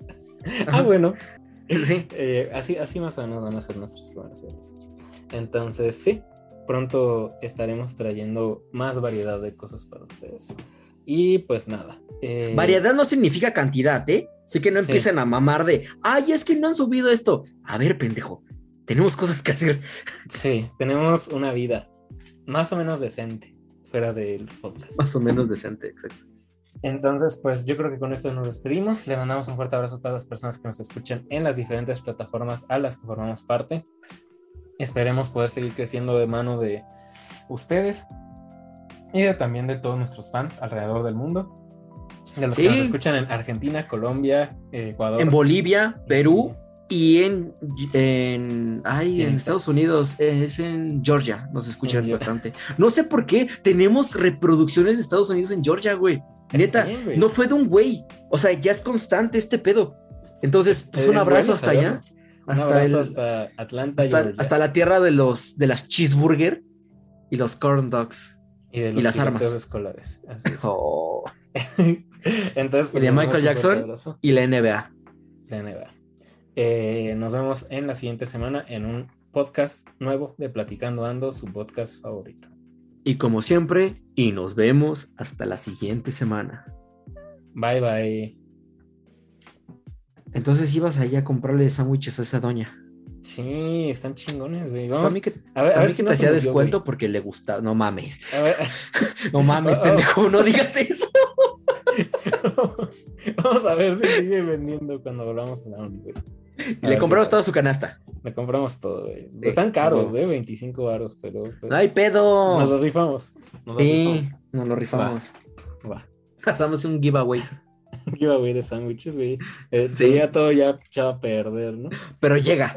Ah, bueno. Sí. Eh, así, así más o menos van a ser nuestros comerciales. Entonces, sí, pronto estaremos trayendo más variedad de cosas para ustedes. Y pues nada. eh, Variedad no significa cantidad, ¿eh? Así que no Sí. empiecen a mamar de, ay, es que no han subido esto. A ver, pendejo, tenemos cosas que hacer. Sí, tenemos una vida más o menos decente. fuera del podcast. Más o menos decente, exacto. Entonces, pues yo creo que con esto nos despedimos. Le mandamos un fuerte abrazo a todas las personas que nos escuchan en las diferentes plataformas a las que formamos parte. Esperemos poder seguir creciendo de mano de ustedes y de, también de todos nuestros fans alrededor del mundo. De los que nos escuchan en Argentina, Colombia, eh, Ecuador. En Bolivia, Perú y en, en, ay, En en Estados Unidos, eh, es en Georgia, nos escuchan bastante. No sé por qué tenemos reproducciones de Estados Unidos en Georgia, güey. Neta, bien, güey. no fue de un güey. O sea, ya es constante este pedo. Entonces, pues Es un abrazo bueno hasta allá. Un Hasta, abrazo el- hasta Atlanta, hasta, hasta la tierra de los de las cheeseburger y los corn dogs. Y, de los las tiroteos armas. escolares. Así es. Oh. Entonces, pues, Y de Michael Jackson. Y la NBA. La NBA. Eh, nos vemos en la siguiente semana en un podcast nuevo de Platicando Ando, su podcast favorito. Y como siempre, y nos vemos hasta la siguiente semana. Bye bye. Entonces ibas allá a comprarle sándwiches a esa doña. Sí, están chingones, güey. A Vamos mí que, a ver, a a ver mí si que no te hacía murió, descuento güey. porque le gustaba. No mames. A ver, No mames, Oh, oh. pendejo, no digas eso. vamos a ver si sigue vendiendo cuando volvamos a la uni, güey. Y le compramos toda su canasta. Le compramos todo, güey. Sí, Están caros, huevo. ¿eh? 25 varos, pero pues, No hay pedo. nos lo rifamos. Nos lo Sí, rifamos. nos lo rifamos. Va. Hacemos un giveaway. Giveaway de sándwiches, güey. Eh, Sí. Sería todo ya echado a perder, ¿no? Pero llega.